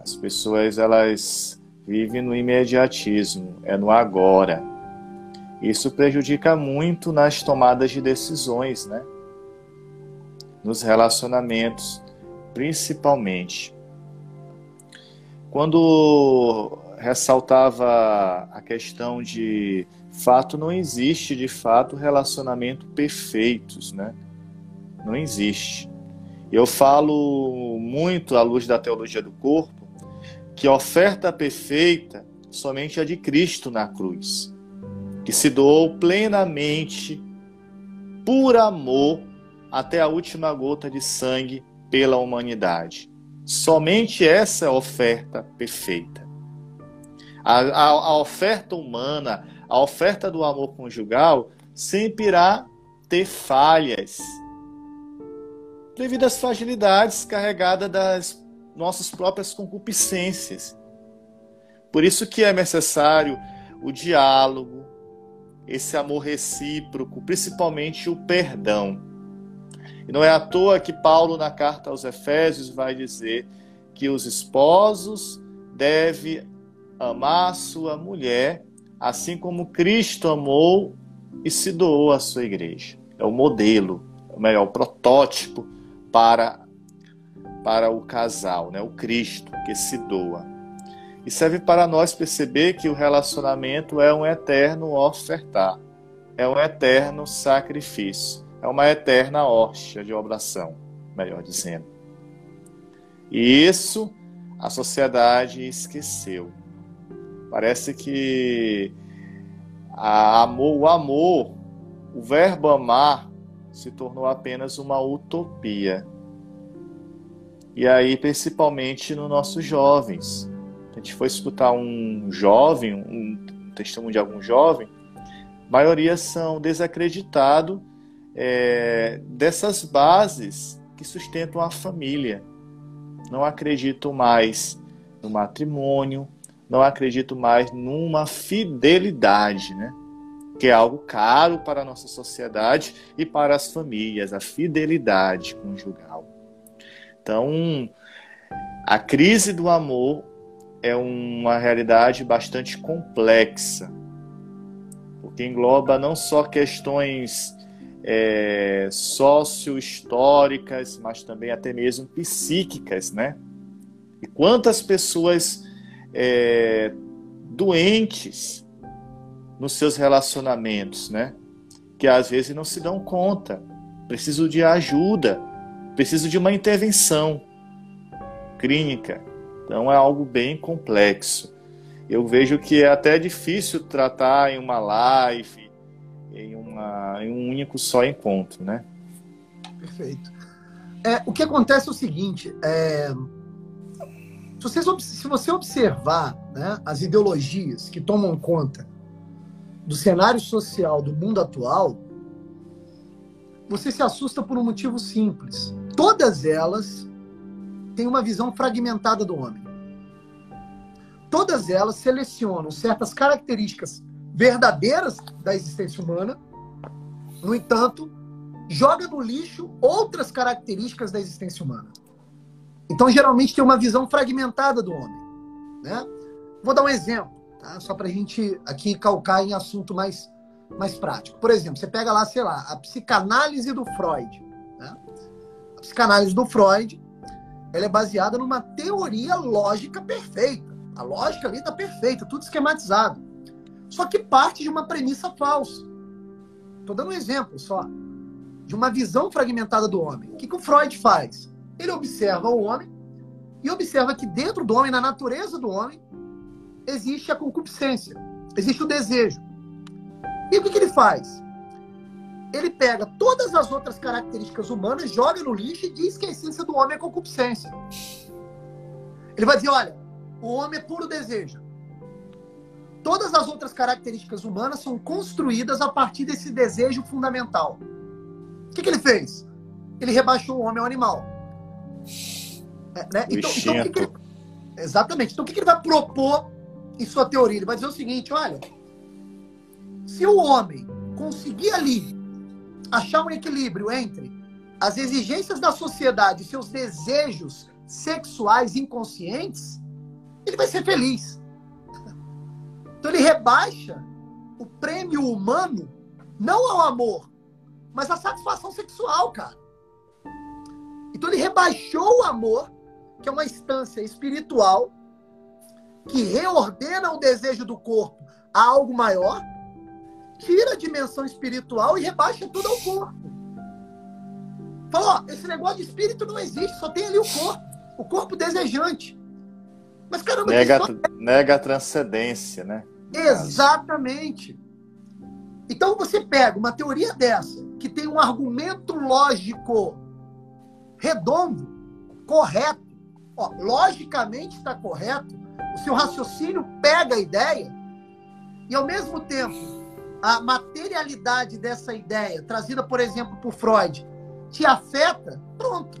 As pessoas elas vivem no imediatismo, é no agora. Isso prejudica muito nas tomadas de decisões, né? Nos relacionamentos, principalmente. Quando ressaltava a questão de fato não existe de fato relacionamento perfeitos, né? Não existe. Eu falo muito à luz da teologia do corpo que a oferta perfeita somente é de Cristo na cruz, que se doou plenamente por amor até a última gota de sangue pela humanidade. Somente essa é a oferta perfeita. A, a, a oferta humana, a oferta do amor conjugal sempre irá ter falhas devido às fragilidades carregadas das nossas próprias concupiscências. Por isso que é necessário o diálogo, esse amor recíproco, principalmente o perdão. E não é à toa que Paulo, na carta aos Efésios, vai dizer que os esposos devem amar sua mulher assim como Cristo amou e se doou à sua igreja. É o modelo, ou melhor, o protótipo para, para o casal, né? o Cristo que se doa. E serve para nós perceber que o relacionamento é um eterno ofertar, é um eterno sacrifício, é uma eterna hóstia de oblação, melhor dizendo. E isso a sociedade esqueceu. Parece que amor, o amor, o verbo amar, se tornou apenas uma utopia. E aí, principalmente nos nossos jovens. A gente foi escutar um jovem, um testemunho de algum jovem, a maioria são desacreditados é, dessas bases que sustentam a família. Não acreditam mais no matrimônio, não acredito mais numa fidelidade, né? Que é algo caro para a nossa sociedade e para as famílias, a fidelidade conjugal. Então, a crise do amor é uma realidade bastante complexa, porque engloba não só questões é, sociohistóricas, mas também até mesmo psíquicas, né? E quantas pessoas é, doentes nos seus relacionamentos, né? Que às vezes não se dão conta, precisam de ajuda, precisam de uma intervenção clínica. Então é algo bem complexo. Eu vejo que é até difícil tratar em uma live, uma, em um único só encontro, né? Perfeito. É, o que acontece é o seguinte, é, se, vocês, se você observar né, as ideologias que tomam conta do cenário social do mundo atual, você se assusta por um motivo simples. Todas elas têm uma visão fragmentada do homem. Todas elas selecionam certas características verdadeiras da existência humana, no entanto, joga no lixo outras características da existência humana. Então, geralmente, tem uma visão fragmentada do homem. Né? Vou dar um exemplo, tá? só para a gente aqui calcar em assunto mais, mais prático. Por exemplo, você pega lá, sei lá, a psicanálise do Freud. Né? A psicanálise do Freud ela é baseada numa teoria lógica perfeita. A lógica ali está perfeita, tudo esquematizado. Só que parte de uma premissa falsa. Estou dando um exemplo só. De uma visão fragmentada do homem. O que, que o Freud faz? Ele observa o homem e observa que dentro do homem, na natureza do homem, existe a concupiscência, existe o desejo. E o que, que ele faz? Ele pega todas as outras características humanas, joga no lixo e diz que a essência do homem é concupiscência. Ele vai dizer: olha, o homem é puro desejo. Todas as outras características humanas são construídas a partir desse desejo fundamental. O que, que ele fez? Ele rebaixou o homem ao animal. É, né? então, então, o que, que ele... Exatamente. Então, o que, que ele vai propor em sua teoria? Ele vai dizer o seguinte: olha, se o homem conseguir ali achar um equilíbrio entre as exigências da sociedade e seus desejos sexuais inconscientes, ele vai ser feliz. Então, ele rebaixa o prêmio humano não ao amor, mas à satisfação sexual, cara. Então ele rebaixou o amor, que é uma instância espiritual, que reordena o desejo do corpo a algo maior, tira a dimensão espiritual e rebaixa tudo ao corpo. Falou, esse negócio de espírito não existe, só tem ali o corpo, o corpo desejante. Mas caramba, nega, só... nega a transcendência, né? Exatamente. Então você pega uma teoria dessa, que tem um argumento lógico redondo, correto, ó, logicamente está correto, o seu raciocínio pega a ideia e, ao mesmo tempo, a materialidade dessa ideia, trazida, por exemplo, por Freud, te afeta, pronto.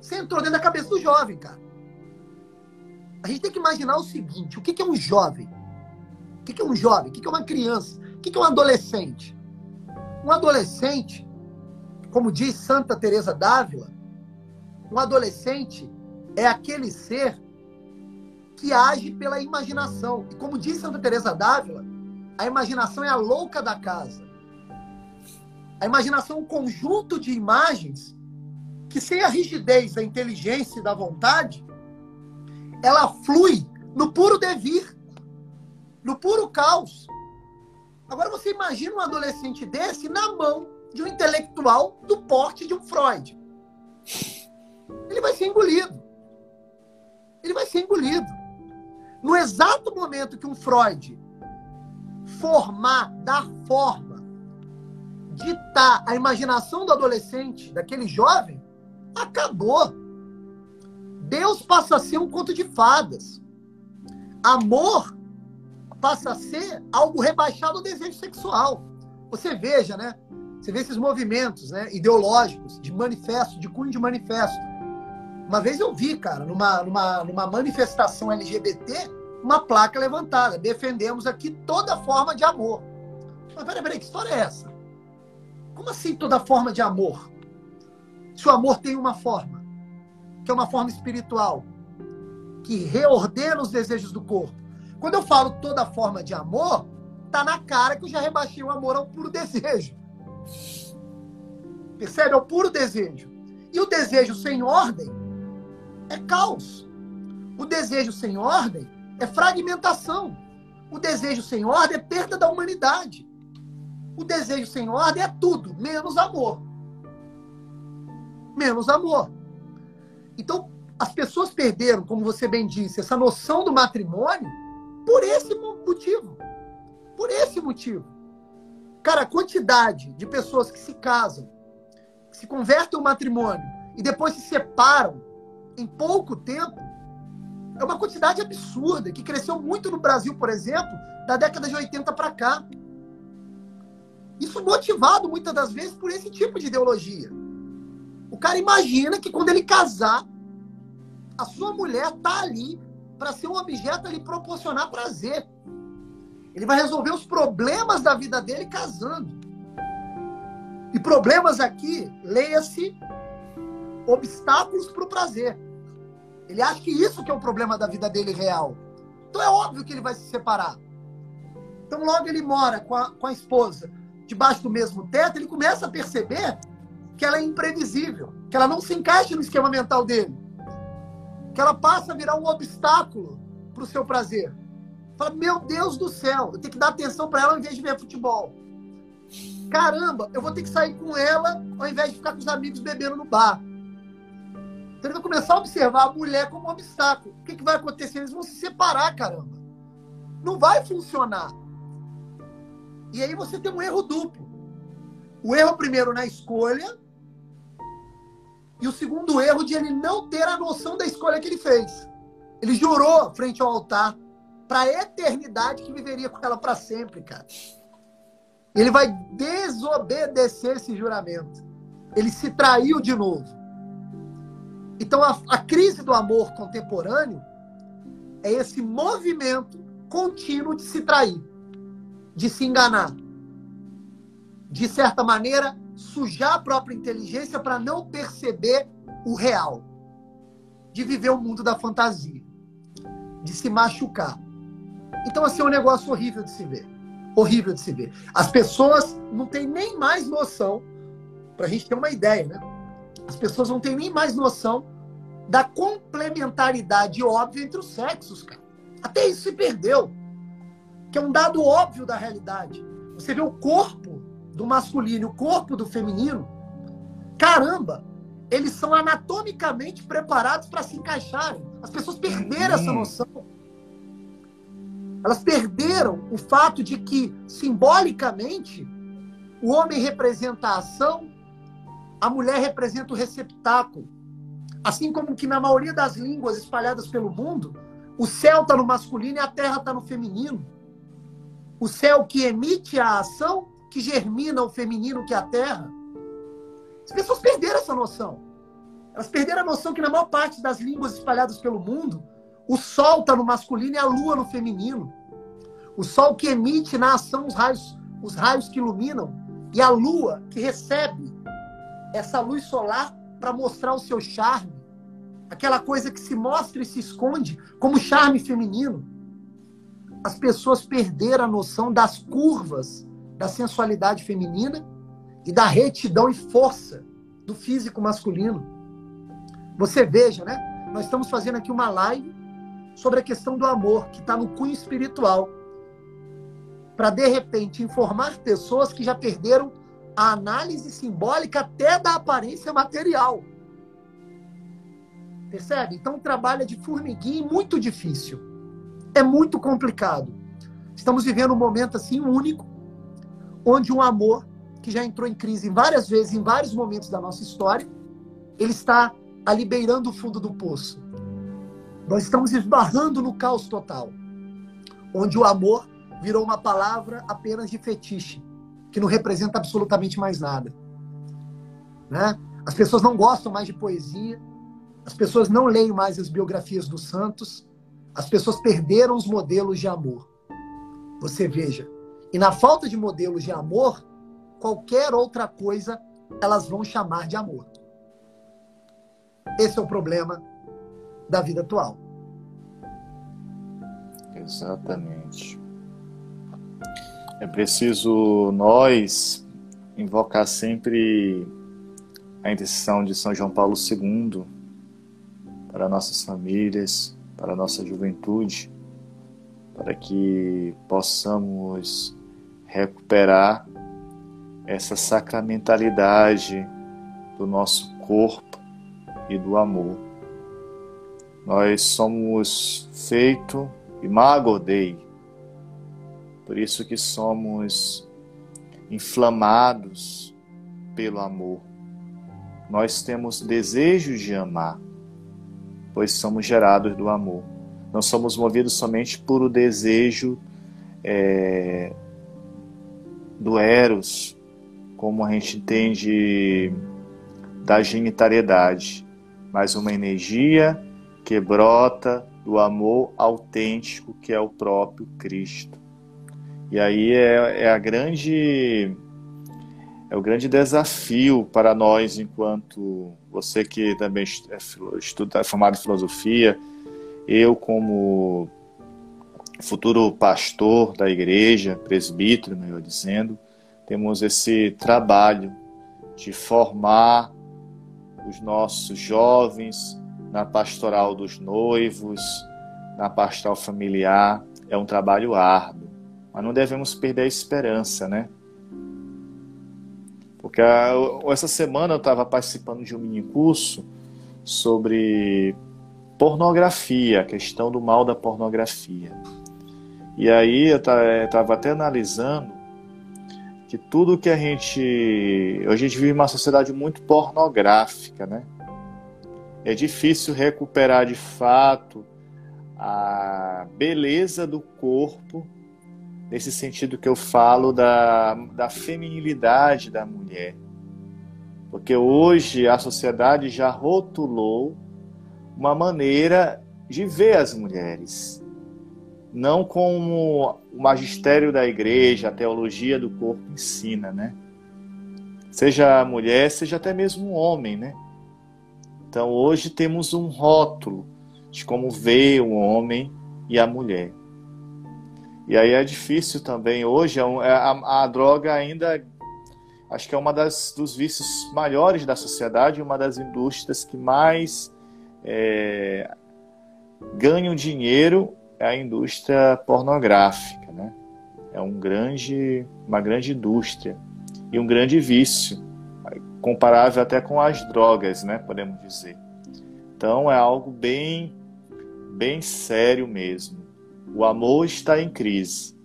Você entrou dentro da cabeça do jovem, cara. A gente tem que imaginar o seguinte: o que é um jovem? O que é um jovem? O que é uma criança? O que é um adolescente? Um adolescente, como diz Santa Teresa d'Ávila, um adolescente é aquele ser que age pela imaginação. E como diz Santa Teresa d'Ávila, a imaginação é a louca da casa. A imaginação é um conjunto de imagens que sem a rigidez da inteligência e da vontade, ela flui no puro devir, no puro caos. Agora você imagina um adolescente desse na mão de um intelectual do porte de um Freud ele vai ser engolido. Ele vai ser engolido. No exato momento que um Freud formar, dar forma, ditar a imaginação do adolescente, daquele jovem, acabou. Deus passa a ser um conto de fadas. Amor passa a ser algo rebaixado ao desejo sexual. Você veja, né? Você vê esses movimentos né, ideológicos, de manifesto, de cunho de manifesto. Uma vez eu vi, cara, numa, numa, numa manifestação LGBT, uma placa levantada. Defendemos aqui toda forma de amor. Mas peraí, peraí, que história é essa? Como assim toda forma de amor? Se o amor tem uma forma, que é uma forma espiritual, que reordena os desejos do corpo. Quando eu falo toda forma de amor, tá na cara que eu já rebaixei o amor ao puro desejo. Percebe? É o puro desejo. E o desejo sem ordem é caos. O desejo sem ordem é fragmentação. O desejo sem ordem é perda da humanidade. O desejo sem ordem é tudo, menos amor. Menos amor. Então, as pessoas perderam, como você bem disse, essa noção do matrimônio por esse motivo. Por esse motivo. Cara, a quantidade de pessoas que se casam, que se convertem ao matrimônio e depois se separam em pouco tempo, é uma quantidade absurda, que cresceu muito no Brasil, por exemplo, da década de 80 para cá. Isso motivado muitas das vezes por esse tipo de ideologia. O cara imagina que quando ele casar, a sua mulher tá ali para ser um objeto a lhe proporcionar prazer. Ele vai resolver os problemas da vida dele casando. E problemas aqui, leia-se obstáculos para o prazer. Ele acha que isso que é o problema da vida dele real. Então é óbvio que ele vai se separar. Então logo ele mora com a, com a esposa debaixo do mesmo teto, ele começa a perceber que ela é imprevisível, que ela não se encaixa no esquema mental dele que ela passa a virar um obstáculo para o seu prazer. Fala, meu Deus do céu, eu tenho que dar atenção para ela ao invés de ver futebol. Caramba, eu vou ter que sair com ela ao invés de ficar com os amigos bebendo no bar. Então ele vai começar a observar a mulher como um obstáculo. O que, que vai acontecer? Eles vão se separar, caramba. Não vai funcionar. E aí você tem um erro duplo. O erro primeiro na escolha e o segundo erro de ele não ter a noção da escolha que ele fez. Ele jurou frente ao altar para a eternidade que viveria com ela para sempre, cara. Ele vai desobedecer esse juramento. Ele se traiu de novo. Então a, a crise do amor contemporâneo é esse movimento contínuo de se trair, de se enganar. De certa maneira, sujar a própria inteligência para não perceber o real, de viver o mundo da fantasia, de se machucar. Então, assim, é um negócio horrível de se ver. Horrível de se ver. As pessoas não têm nem mais noção, para a gente ter uma ideia, né? As pessoas não têm nem mais noção da complementaridade óbvia entre os sexos, cara. Até isso se perdeu. Que é um dado óbvio da realidade. Você vê o corpo do masculino e o corpo do feminino, caramba, eles são anatomicamente preparados para se encaixarem. As pessoas perderam essa noção. Elas perderam o fato de que, simbolicamente, o homem representa a ação, a mulher representa o receptáculo. Assim como que na maioria das línguas espalhadas pelo mundo, o céu está no masculino e a terra está no feminino. O céu que emite a ação que germina o feminino que é a terra. As pessoas perderam essa noção. Elas perderam a noção que na maior parte das línguas espalhadas pelo mundo, o sol está no masculino e a lua no feminino. O sol que emite na ação os raios, os raios que iluminam e a lua que recebe essa luz solar para mostrar o seu charme. Aquela coisa que se mostra e se esconde como charme feminino. As pessoas perderam a noção das curvas da sensualidade feminina e da retidão e força do físico masculino. Você veja, né? Nós estamos fazendo aqui uma live sobre a questão do amor, que está no cunho espiritual. Para, de repente, informar pessoas que já perderam a análise simbólica até da aparência material. Percebe? Então, trabalho é de formiguinha muito difícil. É muito complicado. Estamos vivendo um momento assim único onde um amor que já entrou em crise várias vezes, em vários momentos da nossa história, ele está ali beirando o fundo do poço. Nós estamos esbarrando no caos total, onde o amor virou uma palavra apenas de fetiche, que não representa absolutamente mais nada. Né? As pessoas não gostam mais de poesia, as pessoas não leem mais as biografias dos santos, as pessoas perderam os modelos de amor. Você veja, e na falta de modelos de amor, qualquer outra coisa elas vão chamar de amor. Esse é o problema da vida atual. Exatamente. É preciso nós invocar sempre a intercessão de São João Paulo II para nossas famílias, para nossa juventude, para que possamos recuperar essa sacramentalidade do nosso corpo e do amor. Nós somos feito e magodei, por isso que somos inflamados pelo amor. Nós temos desejo de amar, pois somos gerados do amor. Não somos movidos somente por o desejo é, do Eros, como a gente entende da genitariedade, mas uma energia que brota do amor autêntico que é o próprio Cristo. E aí é, é a grande é o grande desafio para nós enquanto você que também é estuda, é formado em filosofia, eu como futuro pastor da igreja, presbítero, melhor dizendo, temos esse trabalho de formar os nossos jovens na pastoral dos noivos, na pastoral familiar. É um trabalho árduo, mas não devemos perder a esperança, né? Porque a, essa semana eu estava participando de um mini curso sobre pornografia, a questão do mal da pornografia. E aí eu estava até analisando que tudo que a gente. Hoje a gente vive uma sociedade muito pornográfica, né? É difícil recuperar de fato a beleza do corpo, nesse sentido que eu falo da, da feminilidade da mulher. Porque hoje a sociedade já rotulou uma maneira de ver as mulheres não como o magistério da igreja, a teologia do corpo ensina, né? Seja mulher, seja até mesmo homem, né? Então hoje temos um rótulo de como vê o homem e a mulher. E aí é difícil também hoje, é é a, a droga ainda acho que é uma das dos vícios maiores da sociedade, uma das indústrias que mais é, ganham dinheiro é a indústria pornográfica, né? É um grande, uma grande indústria e um grande vício, comparável até com as drogas, né? Podemos dizer. Então é algo bem, bem sério mesmo. O amor está em crise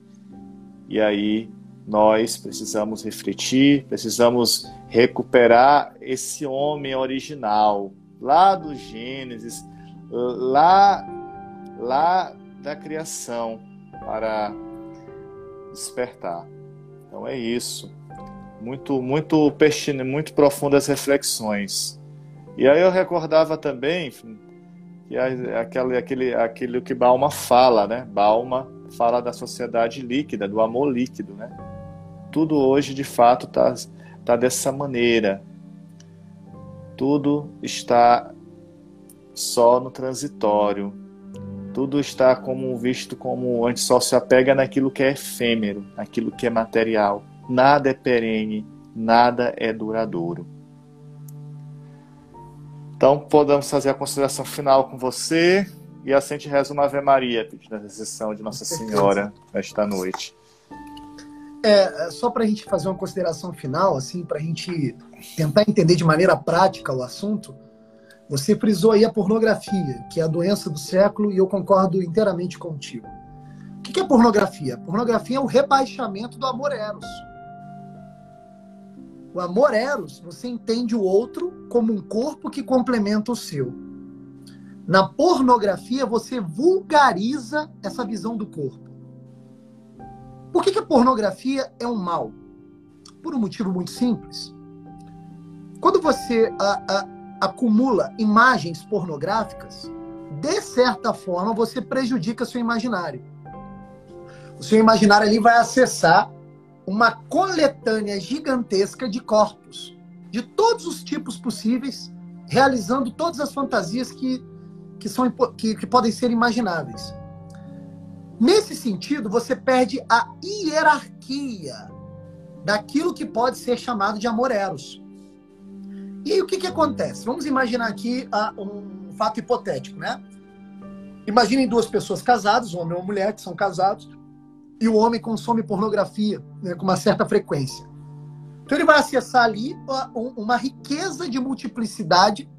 e aí nós precisamos refletir, precisamos recuperar esse homem original lá do Gênesis, lá lá da criação para despertar. Então é isso. Muito, muito pertinente, muito profundas reflexões. E aí eu recordava também que aquele, aquele, aquele que Balma fala, né? Balma fala da sociedade líquida, do amor líquido, né? Tudo hoje, de fato, está tá dessa maneira. Tudo está só no transitório, tudo está como visto como antes só se apega naquilo que é efêmero, naquilo que é material. Nada é perene, nada é duradouro. Então, podemos fazer a consideração final com você e assim a gente reza uma Ave Maria, pedindo a intercessão de Nossa Senhora esta noite. É, só para a gente fazer uma consideração final, assim, para a gente tentar entender de maneira prática o assunto, você frisou aí a pornografia, que é a doença do século, e eu concordo inteiramente contigo. O que é pornografia? Pornografia é o rebaixamento do amor eros. O amor eros, você entende o outro como um corpo que complementa o seu. Na pornografia, você vulgariza essa visão do corpo. Por que, que a pornografia é um mal? Por um motivo muito simples. Quando você a, a, acumula imagens pornográficas, de certa forma você prejudica seu imaginário. O seu imaginário ali vai acessar uma coletânea gigantesca de corpos, de todos os tipos possíveis, realizando todas as fantasias que, que, são, que, que podem ser imagináveis. Nesse sentido, você perde a hierarquia daquilo que pode ser chamado de amor eros. E aí o que, que acontece? Vamos imaginar aqui uh, um fato hipotético, né? Imaginem duas pessoas casadas, um homem e uma mulher, que são casados, e o homem consome pornografia né, com uma certa frequência. Então ele vai acessar ali uma riqueza de multiplicidade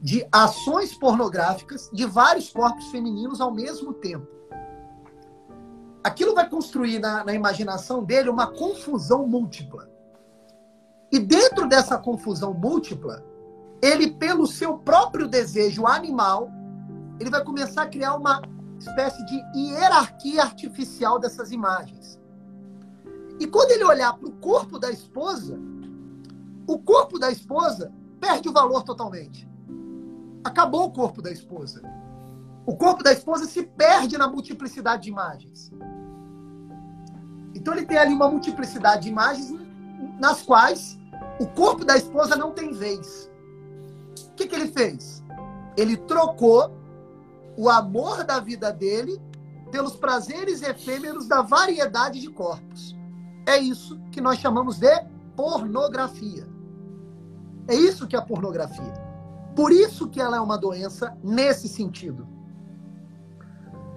de ações pornográficas de vários corpos femininos ao mesmo tempo. Aquilo vai construir na, na imaginação dele uma confusão múltipla. E dentro dessa confusão múltipla, ele, pelo seu próprio desejo animal, ele vai começar a criar uma espécie de hierarquia artificial dessas imagens. E quando ele olhar para o corpo da esposa, o corpo da esposa perde o valor totalmente. Acabou o corpo da esposa. O corpo da esposa se perde na multiplicidade de imagens. Então ele tem ali uma multiplicidade de imagens nas quais o corpo da esposa não tem vez. O que, que ele fez? Ele trocou o amor da vida dele pelos prazeres efêmeros da variedade de corpos. É isso que nós chamamos de pornografia. É isso que é a pornografia. Por isso que ela é uma doença nesse sentido.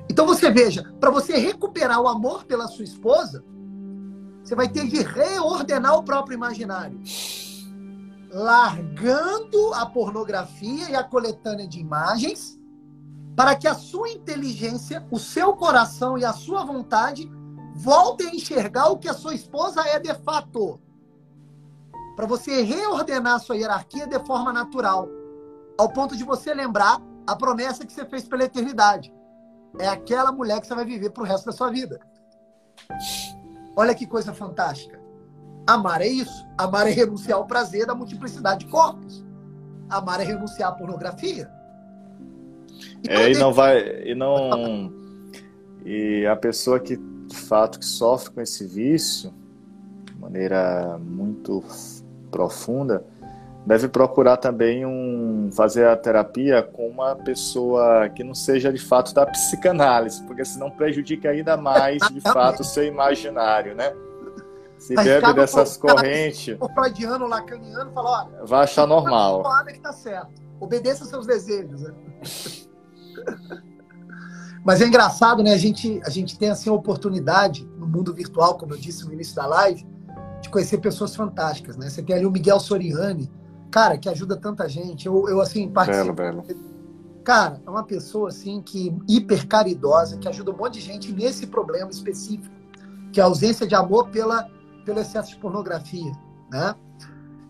Então você veja, para você recuperar o amor pela sua esposa, você vai ter de reordenar o próprio imaginário. Largando a pornografia e a coletânea de imagens para que a sua inteligência, o seu coração e a sua vontade voltem a enxergar o que a sua esposa é de fato. Para você reordenar a sua hierarquia de forma natural, ao ponto de você lembrar a promessa que você fez pela eternidade. É aquela mulher que você vai viver para o resto da sua vida. Olha que coisa fantástica. Amar é isso. Amar é renunciar ao prazer da multiplicidade de corpos. Amar é renunciar à pornografia. É, e não vai. E não. E a pessoa que de fato que sofre com esse vício de maneira muito profunda deve procurar também um fazer a terapia com uma pessoa que não seja de fato da psicanálise, porque senão prejudica ainda mais de [laughs] fato o seu imaginário, né? Se bebe dessas correntes. O freudiano, lacaniano, fala, olha, vai achar normal. Que tá certo. Obedeça seus desejos. Né? [laughs] Mas é engraçado, né? A gente, a gente tem assim a oportunidade no mundo virtual, como eu disse no início da live, de conhecer pessoas fantásticas, né? Você tem ali o Miguel Soriani, cara, que ajuda tanta gente. Eu, eu assim, participo. Belo, belo. Cara, é uma pessoa assim que hiper caridosa, que ajuda um monte de gente nesse problema específico, que é a ausência de amor pela, pelo excesso de pornografia, né?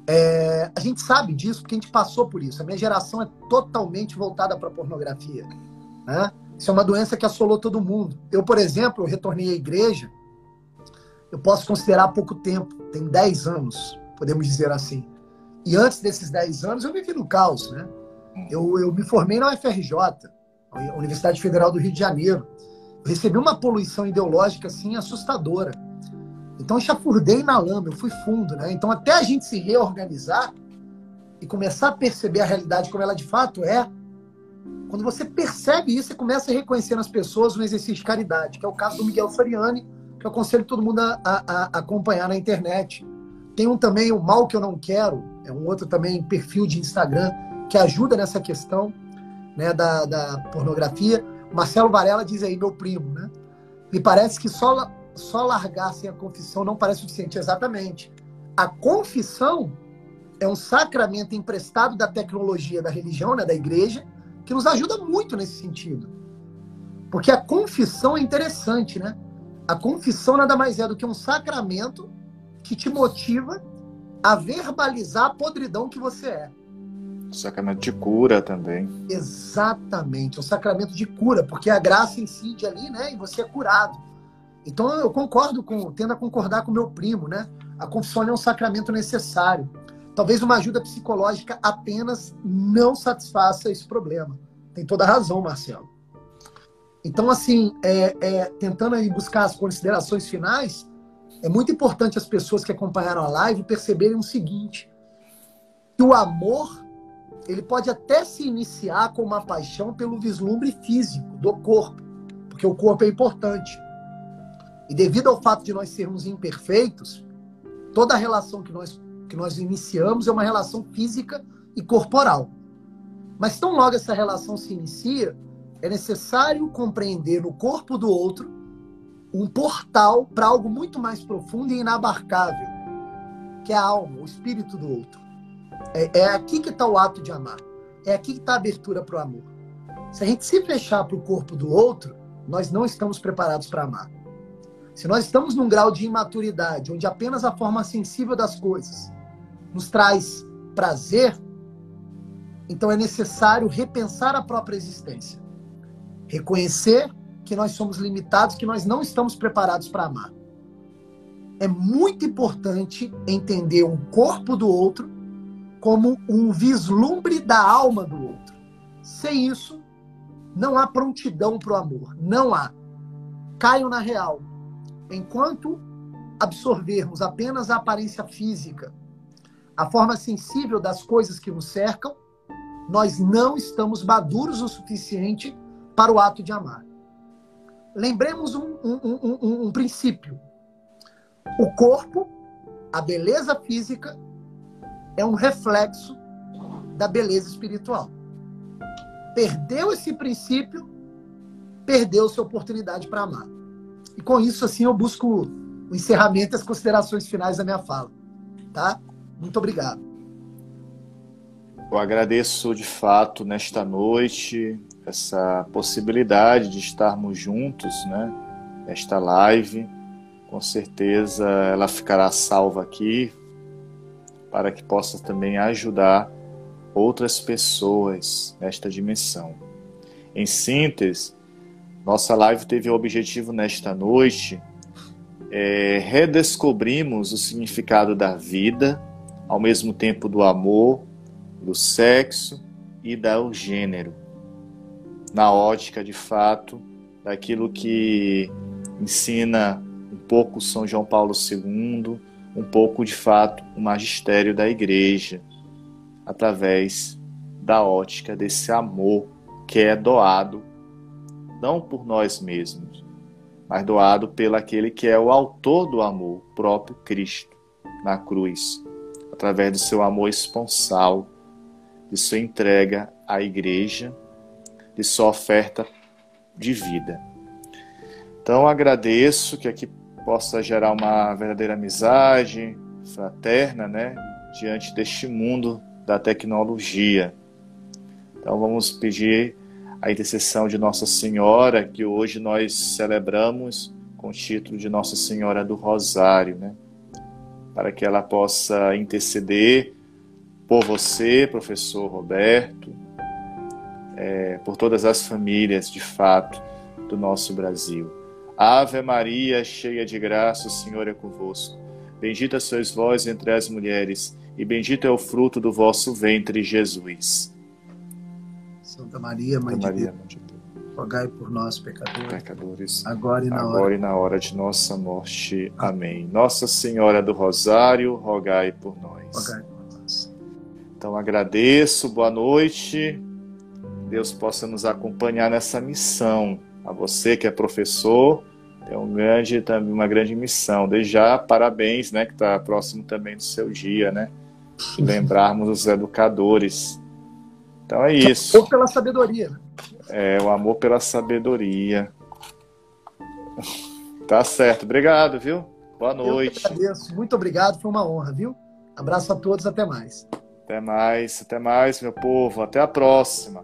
É, a gente sabe disso porque a gente passou por isso. A minha geração é totalmente voltada para a pornografia. Né? Isso é uma doença que assolou todo mundo. Eu, por exemplo, retornei à igreja, eu posso considerar pouco tempo, tem 10 anos, podemos dizer assim. E antes desses 10 anos, eu vivi no caos. Né? Eu, eu me formei na UFRJ, Universidade Federal do Rio de Janeiro. Eu recebi uma poluição ideológica assim assustadora. Então eu chafurdei na lama, eu fui fundo, né? Então até a gente se reorganizar e começar a perceber a realidade como ela de fato é, quando você percebe isso, você começa a reconhecer nas pessoas um exercício de caridade, que é o caso do Miguel Soriani, que eu aconselho todo mundo a, a, a acompanhar na internet. Tem um também, o Mal Que Eu Não Quero, é um outro também perfil de Instagram que ajuda nessa questão né, da, da pornografia. Marcelo Varela diz aí, meu primo, né? Me parece que só só largar sem a confissão não parece suficiente. Exatamente. A confissão é um sacramento emprestado da tecnologia da religião, né, da igreja, que nos ajuda muito nesse sentido. Porque a confissão é interessante, né? A confissão nada mais é do que um sacramento que te motiva a verbalizar a podridão que você é. Sacramento de cura também. Exatamente, um sacramento de cura, porque a graça incide ali, né? E você é curado. Então eu concordo com, tendo a concordar com meu primo, né? A confissão é um sacramento necessário. Talvez uma ajuda psicológica apenas não satisfaça esse problema. Tem toda a razão, Marcelo. Então, assim, é, é, tentando aí buscar as considerações finais, é muito importante as pessoas que acompanharam a live perceberem o seguinte: que o amor ele pode até se iniciar com uma paixão pelo vislumbre físico do corpo, porque o corpo é importante. E devido ao fato de nós sermos imperfeitos, toda relação que nós, que nós iniciamos é uma relação física e corporal. Mas tão logo essa relação se inicia, é necessário compreender no corpo do outro um portal para algo muito mais profundo e inabarcável, que é a alma, o espírito do outro. É, é aqui que está o ato de amar. É aqui que está a abertura para o amor. Se a gente se fechar para o corpo do outro, nós não estamos preparados para amar. Se nós estamos num grau de imaturidade, onde apenas a forma sensível das coisas nos traz prazer, então é necessário repensar a própria existência. Reconhecer que nós somos limitados, que nós não estamos preparados para amar. É muito importante entender o corpo do outro como um vislumbre da alma do outro. Sem isso, não há prontidão para o amor. Não há. Caiam na real. Enquanto absorvermos apenas a aparência física, a forma sensível das coisas que nos cercam, nós não estamos maduros o suficiente para o ato de amar. Lembremos um, um, um, um princípio. O corpo, a beleza física, é um reflexo da beleza espiritual. Perdeu esse princípio, perdeu-se a oportunidade para amar. E com isso, assim, eu busco o encerramento e as considerações finais da minha fala. Tá? Muito obrigado. Eu agradeço de fato nesta noite essa possibilidade de estarmos juntos, né? Nesta live. Com certeza ela ficará salva aqui para que possa também ajudar outras pessoas nesta dimensão. Em síntese, nossa live teve o objetivo nesta noite é, redescobrimos o significado da vida, ao mesmo tempo do amor, do sexo e do gênero, na ótica de fato daquilo que ensina um pouco São João Paulo II, um pouco de fato o magistério da igreja, através da ótica desse amor que é doado não por nós mesmos, mas doado pelo aquele que é o autor do amor, o próprio Cristo, na cruz, através do seu amor esponsal, de sua entrega à igreja, de sua oferta de vida. Então agradeço que aqui possa gerar uma verdadeira amizade fraterna, né, diante deste mundo da tecnologia. Então vamos pedir a intercessão de Nossa Senhora, que hoje nós celebramos com o título de Nossa Senhora do Rosário, né? Para que ela possa interceder por você, professor Roberto, é, por todas as famílias, de fato, do nosso Brasil. Ave Maria, cheia de graça, o Senhor é convosco. Bendita sois vós entre as mulheres, e bendito é o fruto do vosso ventre, Jesus. Santa Maria, Mãe, Santa Maria, de, Deus, rogai por nós, pecadores, pecadores agora, e na, agora hora. e na hora de nossa morte. Amém. Nossa Senhora do Rosário, rogai por nós. Rogai por nós. Então agradeço, boa noite. Deus possa nos acompanhar nessa missão. A você que é professor, tem um grande, uma grande missão. Desde já, parabéns, né? Que está próximo também do seu dia, né? Lembrarmos os educadores. Então é isso. O amor pela sabedoria. Né? É, o amor pela sabedoria. Tá certo. Obrigado, viu? Boa noite. Eu agradeço. Muito obrigado. Foi uma honra, viu? Abraço a todos. Até mais. Até mais. Até mais, meu povo. Até a próxima.